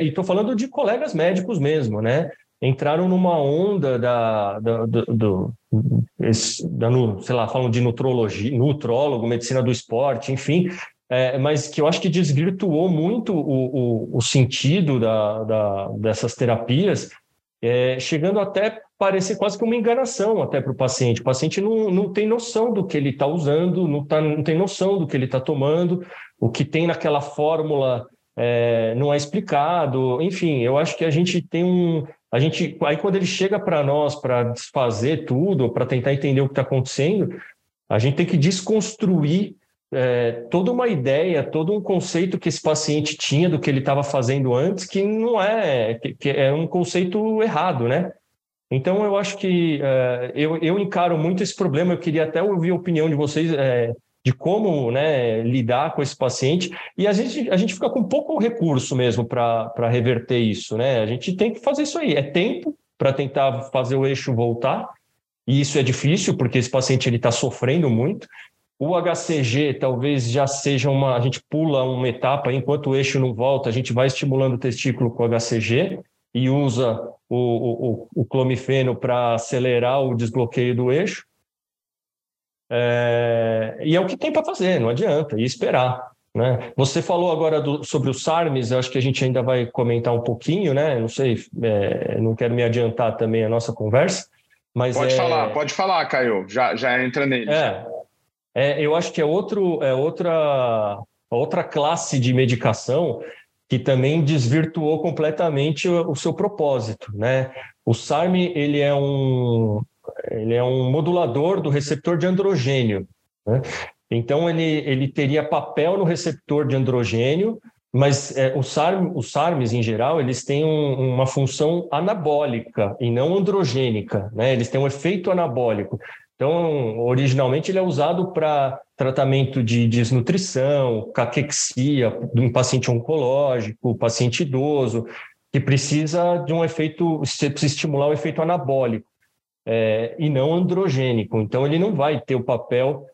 E estou falando de colegas médicos mesmo, né? Entraram numa onda da, da, do, do esse, da, sei lá, falam de nutrologia, nutrólogo, medicina do esporte, enfim, é, mas que eu acho que desvirtuou muito o, o, o sentido da, da, dessas terapias, é, chegando até parecer quase que uma enganação até para o paciente. O paciente não, não tem noção do que ele está usando, não, tá, não tem noção do que ele está tomando, o que tem naquela fórmula é, não é explicado. Enfim, eu acho que a gente tem um. A gente, aí quando ele chega para nós para desfazer tudo, para tentar entender o que está acontecendo, a gente tem que desconstruir é, toda uma ideia, todo um conceito que esse paciente tinha do que ele estava fazendo antes, que não é, que, que, é um conceito errado, né? Então eu acho que é, eu, eu encaro muito esse problema. Eu queria até ouvir a opinião de vocês é, de como né, lidar com esse paciente. E a gente, a gente fica com pouco recurso mesmo para reverter isso, né? A gente tem que fazer isso aí. É tempo para tentar fazer o eixo voltar. E isso é difícil, porque esse paciente está sofrendo muito. O HCG talvez já seja uma. A gente pula uma etapa, enquanto o eixo não volta, a gente vai estimulando o testículo com o HCG e usa o, o, o clomifeno para acelerar o desbloqueio do eixo. É, e é o que tem para fazer, não adianta, e esperar. Né? Você falou agora do, sobre o SARMS, eu acho que a gente ainda vai comentar um pouquinho, né? Não sei, é, não quero me adiantar também a nossa conversa, mas. Pode é... falar, pode falar, Caio, já, já entra nele. É, é, eu acho que é, outro, é outra, outra classe de medicação que também desvirtuou completamente o, o seu propósito, né? O SARM ele é um ele é um modulador do receptor de androgênio, né? Então ele, ele teria papel no receptor de androgênio, mas é, o SARM, os SARMs em geral eles têm um, uma função anabólica e não androgênica, né? Eles têm um efeito anabólico. Então, originalmente ele é usado para tratamento de desnutrição, caquexia, um paciente oncológico, paciente idoso, que precisa de um efeito, estimular o efeito anabólico é, e não androgênico. Então, ele não vai ter o papel,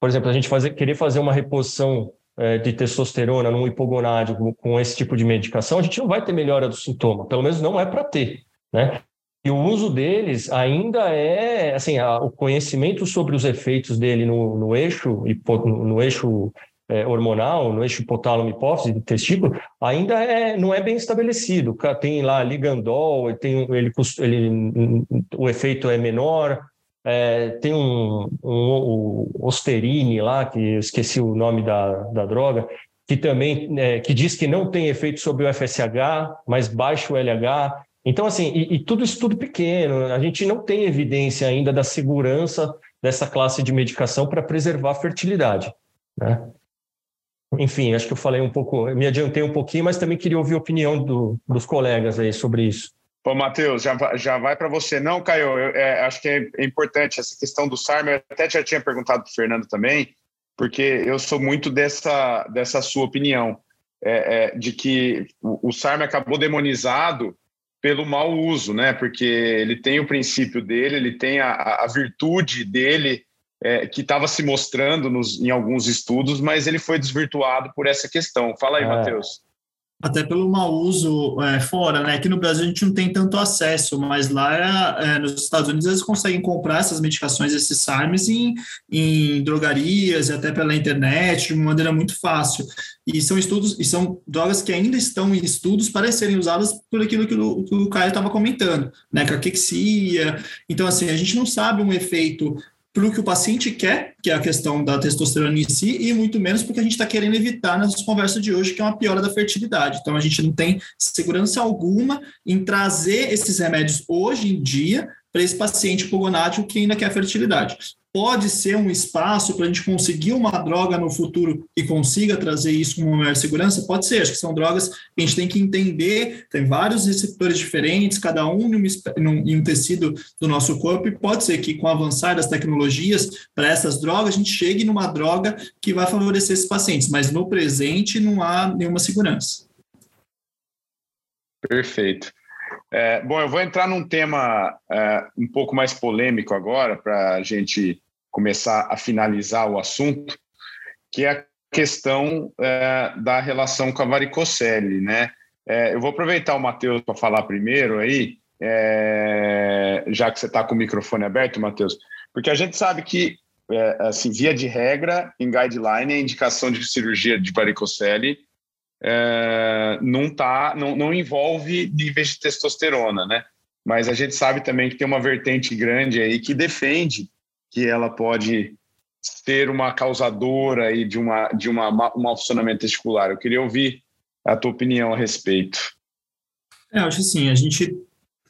por exemplo, a gente fazer, querer fazer uma reposição é, de testosterona num hipogonádico com esse tipo de medicação, a gente não vai ter melhora do sintoma, pelo menos não é para ter, né? E o uso deles ainda é, assim, a, o conhecimento sobre os efeitos dele no, no eixo, no, no eixo é, hormonal, no eixo hipotálamo hipófise do testículo, ainda é, não é bem estabelecido. Tem lá ligandol, tem, ele, ele, o efeito é menor, é, tem um, um, um Osterine lá, que eu esqueci o nome da, da droga, que também é, que diz que não tem efeito sobre o FSH, mas baixa o LH. Então, assim, e, e tudo isso tudo pequeno, a gente não tem evidência ainda da segurança dessa classe de medicação para preservar a fertilidade. Né? Enfim, acho que eu falei um pouco, me adiantei um pouquinho, mas também queria ouvir a opinião do, dos colegas aí sobre isso. Pô, Matheus, já, já vai para você. Não, Caio, eu é, acho que é, importante essa questão do SARM. Eu até já tinha perguntado para o Fernando também, porque eu sou muito dessa, dessa sua opinião, é, é, de que o, o SARM acabou demonizado pelo mau uso, né? Porque ele tem o princípio dele, ele tem a, a virtude dele é, que estava se mostrando nos, em alguns estudos, mas ele foi desvirtuado por essa questão. Fala aí, é. Matheus. até pelo mau uso é, fora, né? Aqui no Brasil a gente não tem tanto acesso, mas lá é, nos Estados Unidos eles conseguem comprar essas medicações, esses SARMs, em, em drogarias e até pela internet, de uma maneira muito fácil. E são estudos, e são drogas que ainda estão em estudos para serem usadas por aquilo que o, que o Caio estava comentando, né? Caquexia. Então, assim, a gente não sabe um efeito para o que o paciente quer, que é a questão da testosterona em si, e muito menos porque a gente está querendo evitar nas conversas de hoje, que é uma piora da fertilidade. Então, a gente não tem segurança alguma em trazer esses remédios hoje em dia para esse paciente hipogonático que ainda quer fertilidade pode ser um espaço para a gente conseguir uma droga no futuro e consiga trazer isso com maior segurança? Pode ser, acho que são drogas que a gente tem que entender, tem vários receptores diferentes, cada um em um tecido do nosso corpo, e pode ser que com o avançar das tecnologias para essas drogas, a gente chegue numa droga que vai favorecer esses pacientes, mas no presente não há nenhuma segurança. Perfeito. É, bom, eu vou entrar num tema é, um pouco mais polêmico agora, para a gente começar a finalizar o assunto, que é a questão é, da relação com a varicocele, né? É, eu vou aproveitar o Matheus para falar primeiro aí, é, já que você está com o microfone aberto, Matheus, porque a gente sabe que, é, assim, via de regra, em guideline, a indicação de cirurgia de varicocele é, não, tá, não, não envolve níveis de testosterona, né? Mas a gente sabe também que tem uma vertente grande aí que defende que ela pode ser uma causadora aí de, uma, de uma, um mal funcionamento testicular. Eu queria ouvir a tua opinião a respeito. É, eu acho assim, a gente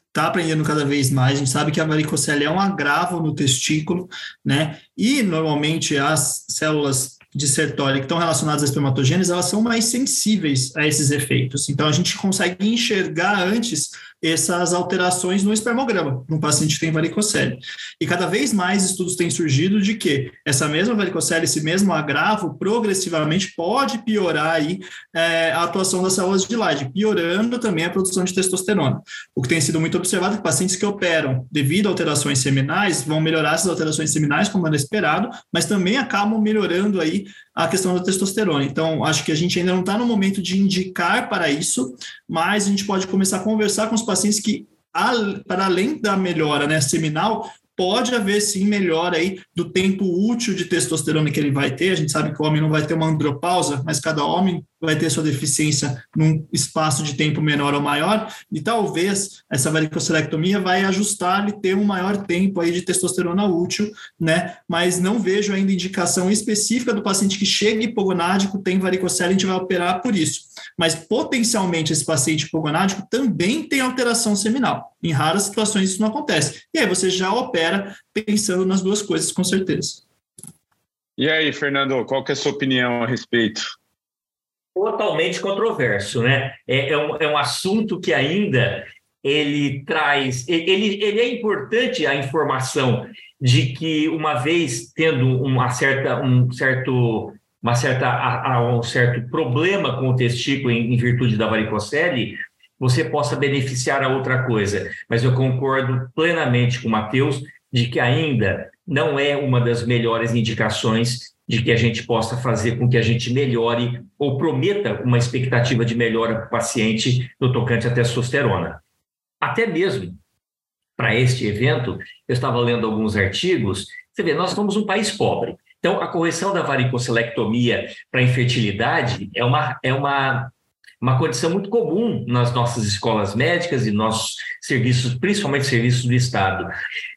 está aprendendo cada vez mais, a gente sabe que a varicocele é um agravo no testículo, né? E normalmente as células de Sertoli que estão relacionadas à espermatogênese, elas são mais sensíveis a esses efeitos. Então, a gente consegue enxergar antes essas alterações no espermograma, num paciente que tem varicocele. E cada vez mais estudos têm surgido de que essa mesma varicocele, esse mesmo agravo, progressivamente pode piorar aí, é, a atuação das células de Leydig, piorando também a produção de testosterona. O que tem sido muito observado é que pacientes que operam devido a alterações seminais vão melhorar essas alterações seminais, como era esperado, mas também acabam melhorando aí a questão da testosterona. Então, acho que a gente ainda não está no momento de indicar para isso, mas a gente pode começar a conversar com os pacientes que, para além da melhora né, seminal, pode haver sim melhora aí do tempo útil de testosterona que ele vai ter. A gente sabe que o homem não vai ter uma andropausa, mas cada homem vai ter sua deficiência num espaço de tempo menor ou maior, e talvez essa varicocelectomia vai ajustar e ter um maior tempo aí de testosterona útil, né? Mas não vejo ainda indicação específica do paciente que chega hipogonádico, tem varicocele, a gente vai operar por isso. Mas potencialmente esse paciente hipogonádico também tem alteração seminal. Em raras situações isso não acontece. E aí você já opera pensando nas duas coisas, com certeza. E aí, Fernando, qual que é a sua opinião a respeito? totalmente controverso, né? É, é, um, é um assunto que ainda ele traz, ele, ele é importante a informação de que uma vez tendo uma certa, um certo, uma certa, um certo problema com o testículo em, em virtude da varicocele, você possa beneficiar a outra coisa. Mas eu concordo plenamente com o Matheus de que ainda não é uma das melhores indicações de que a gente possa fazer com que a gente melhore ou prometa uma expectativa de melhora para o paciente no tocante à testosterona. Até mesmo para este evento, eu estava lendo alguns artigos, você vê, nós somos um país pobre. Então, a correção da varicocelectomia para infertilidade é uma, é uma, uma condição muito comum nas nossas escolas médicas e nossos serviços, principalmente serviços do Estado.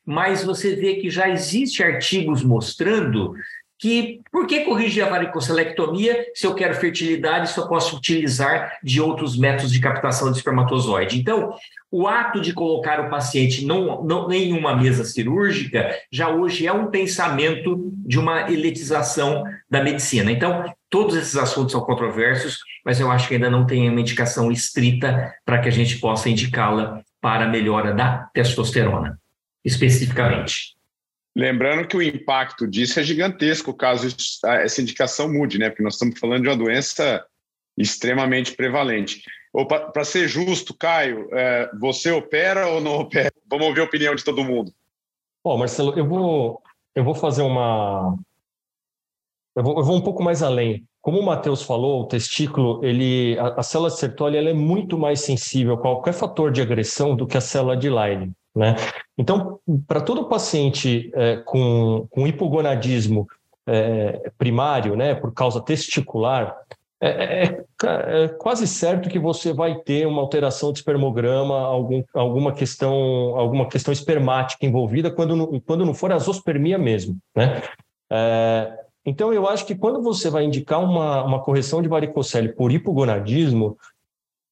Mas você vê que já existe artigos mostrando que por que corrigir a varicocelectomia se eu quero fertilidade, eu posso utilizar de outros métodos de captação de espermatozoide? Então, o ato de colocar o paciente não, não, em uma mesa cirúrgica já hoje é um pensamento de uma elitização da medicina. Então, todos esses assuntos são controversos, mas eu acho que ainda não tem uma indicação estrita para que a gente possa indicá-la para a melhora da testosterona, especificamente. Lembrando que o impacto disso é gigantesco caso essa indicação mude, né? Porque nós estamos falando de uma doença extremamente prevalente. Para ser justo, Caio, é, você opera ou não opera? Vamos ouvir a opinião de todo mundo. Bom, Marcelo, eu vou, eu vou fazer uma, eu vou, eu vou um pouco mais além. Como o Matheus falou, o testículo, ele, a, a célula de Sertoli ela é muito mais sensível a qualquer fator de agressão do que a célula de Lyme. Né? Então, para todo paciente é, com, com hipogonadismo é, primário, né, por causa testicular, é, é, é, é, quase certo que você vai ter uma alteração de espermograma, algum, alguma questão, alguma questão espermática envolvida, quando não, quando não for azospermia mesmo, né? É, então, eu acho que quando você vai indicar uma, uma correção de varicocele por hipogonadismo,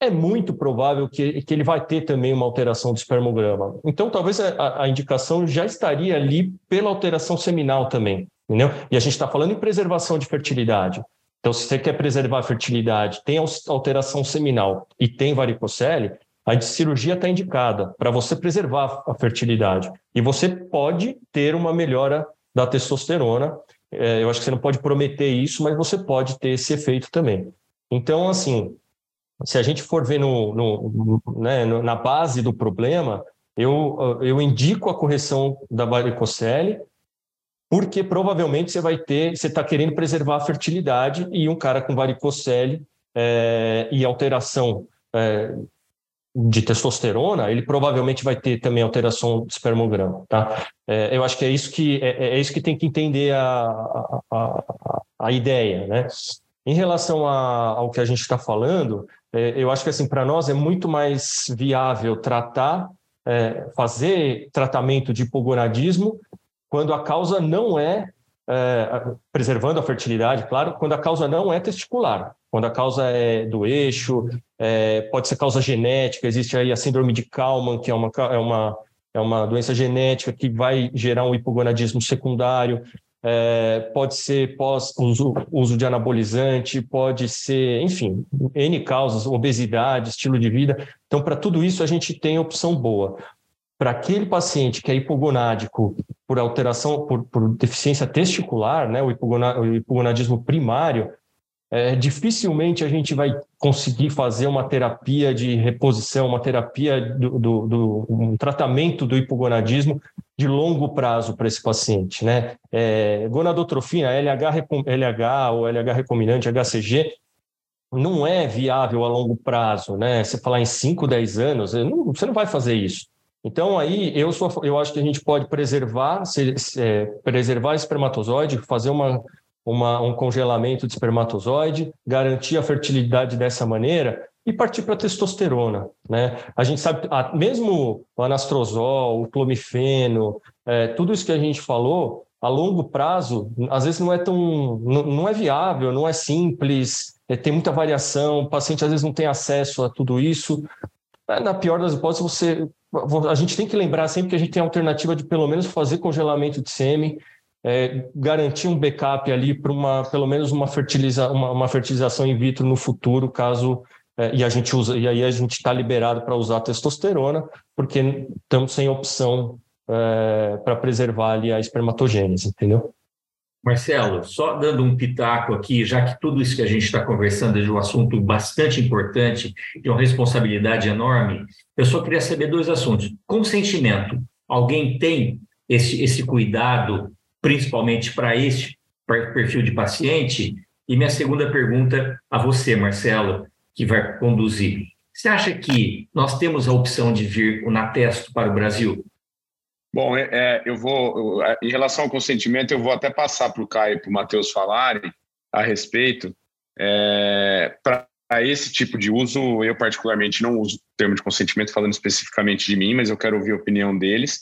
é muito provável que, que ele vai ter também uma alteração do espermograma. Então, talvez a, a indicação já estaria ali pela alteração seminal também, entendeu? E a gente está falando em preservação de fertilidade. Então, se você quer preservar a fertilidade, tem alteração seminal e tem varicocele, a cirurgia está indicada para você preservar a fertilidade. E você pode ter uma melhora da testosterona é, eu acho que você não pode prometer isso, mas você pode ter esse efeito também. Então, assim, se a gente for ver no, no, né, na base do problema, eu, eu indico a correção da varicocele, porque provavelmente você vai ter, você está querendo preservar a fertilidade e um cara com varicocele é, e alteração é, de testosterona, ele provavelmente vai ter também alteração de espermograma, tá? É, eu acho que é isso que é, é isso que tem que entender a, a, a, a ideia, né? Em relação ao que a gente está falando, eu acho que assim para nós é muito mais viável tratar, é, fazer tratamento de hipogonadismo quando a causa não é, é preservando a fertilidade, claro, quando a causa não é testicular, quando a causa é do eixo, é, pode ser causa genética, existe aí a síndrome de Kalman, que é uma, é uma, é uma doença genética que vai gerar um hipogonadismo secundário, é, pode ser pós-uso uso de anabolizante, pode ser, enfim, N causas, obesidade, estilo de vida. Então, para tudo isso, a gente tem opção boa. Para aquele paciente que é hipogonádico por alteração, por, por deficiência testicular, né, o, hipogonadismo primário, é, dificilmente a gente vai conseguir fazer uma terapia de reposição, uma terapia do, do, do um tratamento do hipogonadismo de longo prazo para esse paciente, né? É, gonadotrofina, LH, LH ou LH recombinante, HCG, não é viável a longo prazo, né? Você falar em 5, 10 anos, não, você não vai fazer isso. Então, aí, eu, sou, eu acho que a gente pode preservar, se, é, preservar espermatozoide, fazer uma uma, um congelamento de espermatozoide, garantir a fertilidade dessa maneira e partir para a testosterona. Né? A gente sabe, mesmo o anastrozol, o clomifeno, é, tudo isso que a gente falou, a longo prazo, às vezes não é tão, não, não é viável, não é simples, é, tem muita variação, o paciente às vezes não tem acesso a tudo isso. É, na pior das hipóteses, você, a gente tem que lembrar sempre que a gente tem a alternativa de pelo menos fazer congelamento de sêmen, é, garantir um backup ali para uma, pelo menos uma, fertiliza, uma, uma, fertilização in vitro no futuro, caso é, e a gente usa e aí a gente está liberado para usar testosterona, porque estamos sem opção é, para preservar ali a espermatogênese, entendeu? Marcelo, só dando um pitaco aqui, já que tudo isso que a gente está conversando é de um assunto bastante importante, de uma responsabilidade enorme, eu só queria saber dois assuntos. Consentimento. Alguém tem esse, esse cuidado principalmente para este perfil de paciente? E minha segunda pergunta a você, Marcelo, que vai conduzir. Você acha que nós temos a opção de vir o Natesto para o Brasil? Bom, é, é eu vou, em relação ao consentimento, eu vou até passar para o Caio e para o Matheus falarem a respeito. É, para esse tipo de uso, eu particularmente não uso o termo de consentimento falando especificamente de mim, mas eu quero ouvir a opinião deles.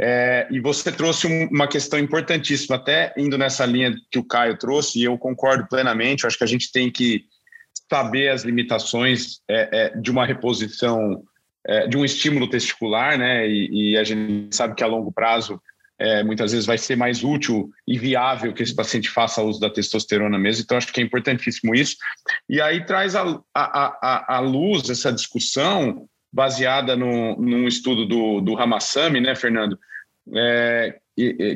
É, e você trouxe uma questão importantíssima, até indo nessa linha que o Caio trouxe, e eu concordo plenamente. Eu acho que a gente tem que saber as limitações é, é, de uma reposição, é, de um estímulo testicular, né? E, e, a gente sabe que a longo prazo é, muitas vezes vai ser mais útil e viável que esse paciente faça uso da testosterona mesmo. Então, acho que é importantíssimo isso. E aí traz a luz essa discussão baseada no, num estudo do, do Ramassami, né, Fernando? É,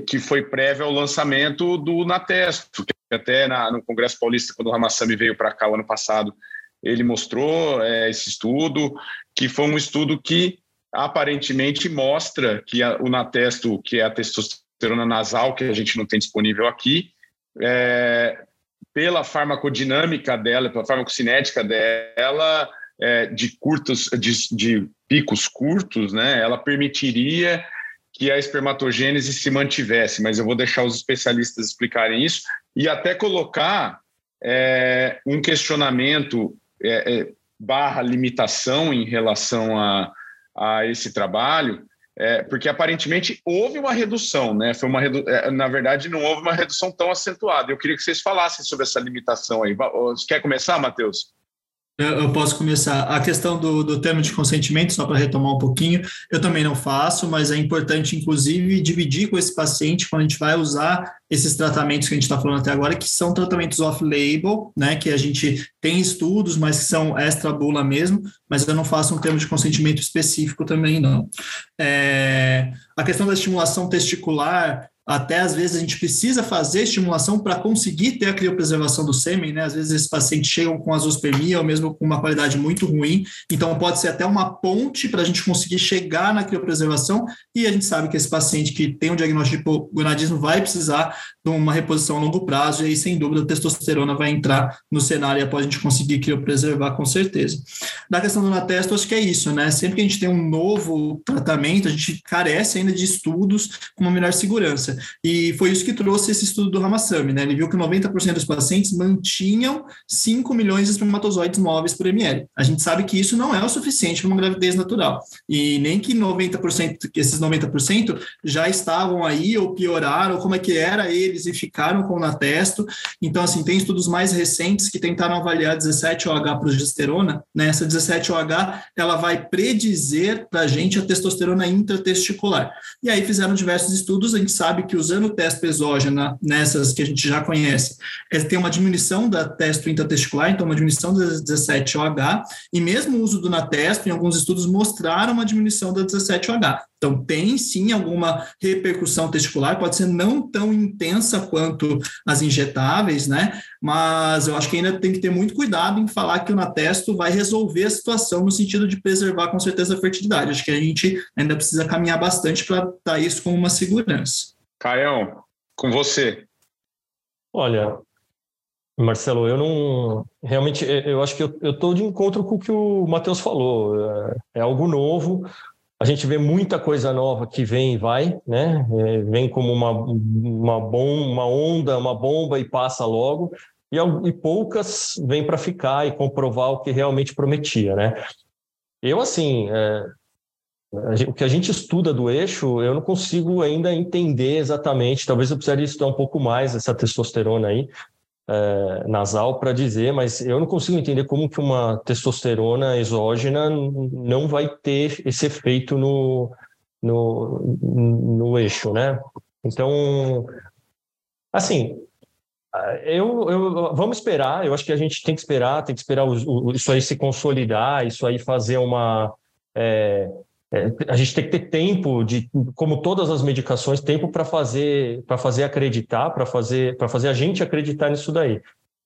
que foi prévio ao lançamento do Natesto, que até na, no Congresso Paulista, quando o Ramassami veio para cá o ano passado, ele mostrou é, esse estudo, que foi um estudo que aparentemente mostra que a, o Natesto, que é a testosterona nasal, que a gente não tem disponível aqui, é, pela farmacodinâmica dela, pela farmacocinética dela, é, de curtos, de, de, picos curtos, né, ela permitiria que a espermatogênese se mantivesse, mas eu vou deixar os especialistas explicarem isso e até colocar é, um questionamento é, é barra limitação em relação a, a esse trabalho, é, porque aparentemente houve uma redução, né? Foi uma redu... É, na verdade, não houve uma redução tão acentuada. Eu queria que vocês falassem sobre essa limitação aí. Quer começar, Matheus? Eu posso começar. A questão do, do termo de consentimento, só para retomar um pouquinho, eu também não faço, mas é importante, inclusive, dividir com esse paciente quando a gente vai usar esses tratamentos que a gente está falando até agora, que são tratamentos off-label, né, que a gente tem estudos, mas que são extra-bula mesmo, mas eu não faço um termo de consentimento específico também, não. É, a questão da estimulação testicular, até às vezes a gente precisa fazer estimulação para conseguir ter a criopreservação do sêmen, né? Às vezes esses pacientes chegam com azospermia ou mesmo com uma qualidade muito ruim, então pode ser até uma ponte para a gente conseguir chegar na criopreservação e a gente sabe que esse paciente que tem um diagnóstico de hipogonadismo vai precisar uma reposição a longo prazo e aí sem dúvida a testosterona vai entrar no cenário e após a gente conseguir criopreservar com certeza. Na questão do natesto, acho que é isso, né? Sempre que a gente tem um novo tratamento, a gente carece ainda de estudos com uma melhor segurança. E foi isso que trouxe esse estudo do Ramassami, né? Ele viu que 90% dos pacientes mantinham 5 milhões de espermatozoides móveis por ml. A gente sabe que isso não é o suficiente para uma gravidez natural. E nem que 90%, que esses 90% já estavam aí ou pioraram, ou como é que era eles e ficaram com o natesto. Então, assim, tem estudos mais recentes que tentaram avaliar 17-OH progesterona, né? Essa 17-OH, ela vai predizer para a gente a testosterona intratesticular. E aí fizeram diversos estudos, a gente sabe que usando o testo exógena nessas que a gente já conhece, tem uma diminuição da testo intratesticular, então uma diminuição da 17OH, e mesmo o uso do natesto, em alguns estudos, mostraram uma diminuição da 17OH. Então, tem sim alguma repercussão testicular, pode ser não tão intensa quanto as injetáveis, né? Mas eu acho que ainda tem que ter muito cuidado em falar que o natesto vai resolver a situação no sentido de preservar com certeza a fertilidade. Acho que a gente ainda precisa caminhar bastante para dar isso como uma segurança. Caião, com você. Olha, Marcelo, eu não. Realmente, eu acho que eu estou de encontro com o que o Matheus falou. É, é algo novo. A gente vê muita coisa nova que vem e vai, né? É, vem como uma, uma, bom, uma onda, uma bomba e passa logo. E, e poucas vêm para ficar e comprovar o que realmente prometia, né? Eu, assim, é, o que a gente estuda do eixo, eu não consigo ainda entender exatamente. Talvez eu precisaria estudar um pouco mais essa testosterona aí é, nasal para dizer, mas eu não consigo entender como que uma testosterona exógena não vai ter esse efeito no, no, no eixo, né? Então, assim, eu, eu, vamos esperar. Eu acho que a gente tem que esperar, tem que esperar o, o, isso aí se consolidar, isso aí fazer uma é, é, a gente tem que ter tempo de, como todas as medicações, tempo para fazer para fazer acreditar, para fazer para fazer a gente acreditar nisso daí.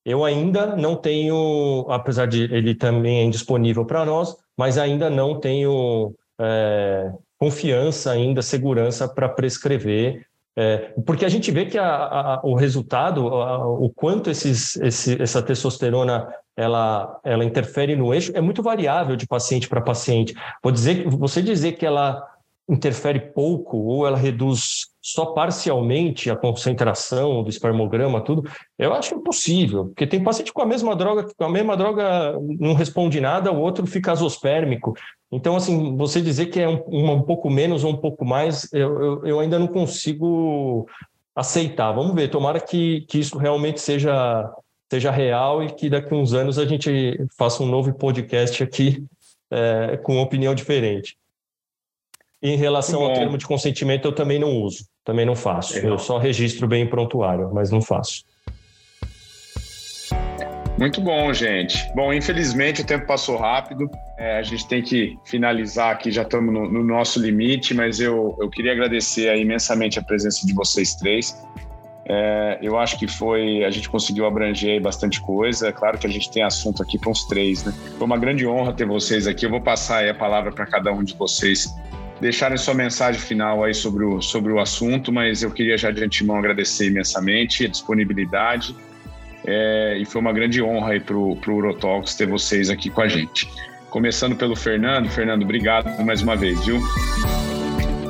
Eu ainda não tenho, apesar de ele também é indisponível para nós, mas ainda não tenho é, confiança ainda, segurança para prescrever é, porque a gente vê que a, a, o resultado, a, o quanto esses, esse, essa testosterona ela, ela interfere no eixo é muito variável de paciente para paciente. Vou dizer, você dizer que ela interfere pouco ou ela reduz só parcialmente a concentração do espermograma, tudo, eu acho impossível, porque tem paciente com a mesma droga, com a mesma droga não responde nada, o outro fica azospérmico. Então, assim, você dizer que é um, um pouco menos ou um pouco mais, eu, eu, eu, ainda não consigo aceitar. Vamos ver, tomara que, que isso realmente seja, seja real e que daqui a uns anos a gente faça um novo podcast aqui é, com opinião diferente. Em relação ao termo de consentimento, eu também não uso, também não faço. Legal. Eu só registro bem em prontuário, mas não faço. Muito bom, gente. Bom, infelizmente o tempo passou rápido. É, a gente tem que finalizar aqui, já estamos no, no nosso limite, mas eu, eu queria agradecer imensamente a presença de vocês três. É, eu acho que foi, a gente conseguiu abranger bastante coisa. Claro que a gente tem assunto aqui para uns três, né? Foi uma grande honra ter vocês aqui. Eu vou passar a palavra para cada um de vocês deixarem sua mensagem final aí sobre o, sobre o assunto, mas eu queria já de antemão agradecer imensamente a disponibilidade é, e foi uma grande honra aí para o Urotalks ter vocês aqui com a gente. Começando pelo Fernando. Fernando, obrigado mais uma vez, viu?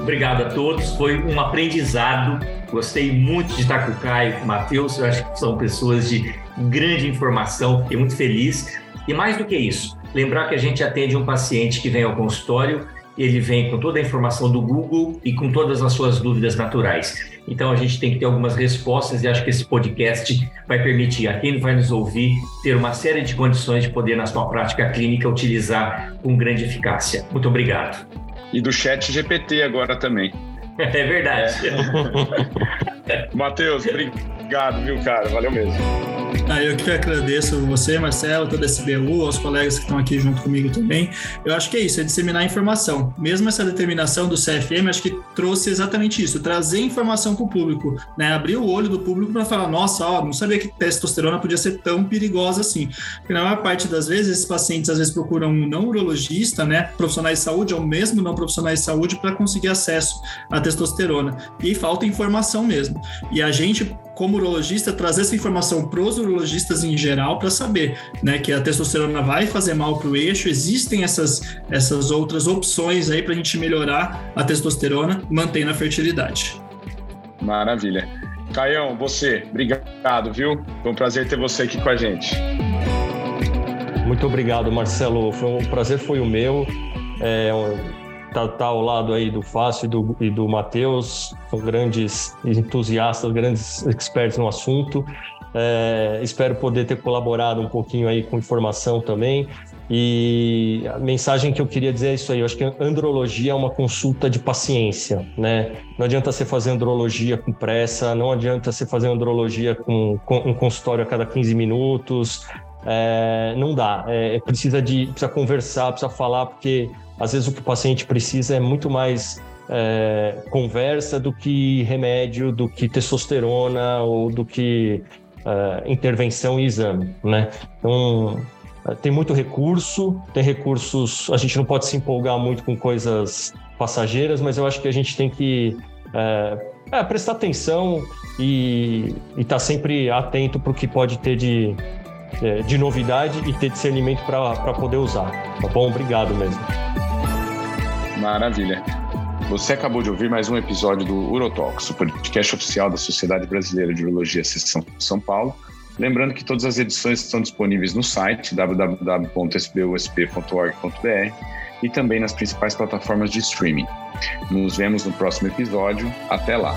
Obrigado a todos, foi um aprendizado. Gostei muito de estar com o Caio, com o Matheus, eu acho que são pessoas de grande informação, fiquei muito feliz. E mais do que isso, lembrar que a gente atende um paciente que vem ao consultório, ele vem com toda a informação do Google e com todas as suas dúvidas naturais. Então a gente tem que ter algumas respostas e acho que esse podcast vai permitir a quem vai nos ouvir ter uma série de condições de poder, na sua prática clínica, utilizar com grande eficácia. Muito obrigado. E do chat GPT agora também. É verdade. É. Matheus, obrigado, viu, cara? Valeu mesmo. Ah, eu que agradeço você, Marcelo, toda a SBU, aos colegas que estão aqui junto comigo também. Eu acho que é isso, é disseminar informação. Mesmo essa determinação do CFM, acho que trouxe exatamente isso, trazer informação para o público, né? Abrir o olho do público para falar, nossa, ó, não sabia que testosterona podia ser tão perigosa assim. Porque na maior parte das vezes, esses pacientes às vezes procuram um não urologista, né? Profissionais de saúde, ou mesmo não profissionais de saúde, para conseguir acesso à testosterona. E falta informação mesmo. E a gente como urologista, trazer essa informação para os urologistas em geral para saber né, que a testosterona vai fazer mal para o eixo, existem essas, essas outras opções aí para a gente melhorar a testosterona, mantendo a fertilidade. Maravilha. Caião, você, obrigado, viu? Foi um prazer ter você aqui com a gente. Muito obrigado, Marcelo. Foi um prazer, foi o meu. É, tá, tá ao lado aí do Fácil e do, e do Matheus, são grandes entusiastas, grandes experts no assunto. É, espero poder ter colaborado um pouquinho aí com informação também. E a mensagem que eu queria dizer é isso aí. Eu acho que andrologia é uma consulta de paciência, né? Não adianta você fazer andrologia com pressa, não adianta você fazer andrologia com, com um consultório a cada 15 minutos. É, não dá. É, precisa de precisa conversar, precisa falar, porque às vezes o que o paciente precisa é muito mais é, conversa do que remédio, do que testosterona ou do que é, intervenção e exame, né? Então é, tem muito recurso, tem recursos. A gente não pode se empolgar muito com coisas passageiras, mas eu acho que a gente tem que é, é, prestar atenção e estar tá sempre atento para o que pode ter de, é, de novidade e ter discernimento para poder usar. Tá bom? Obrigado mesmo. Maravilha. Você acabou de ouvir mais um episódio do Urotalks, o podcast oficial da Sociedade Brasileira de Urologia Seção São Paulo. Lembrando que todas as edições estão disponíveis no site www.sbusp.org.br e também nas principais plataformas de streaming. Nos vemos no próximo episódio. Até lá!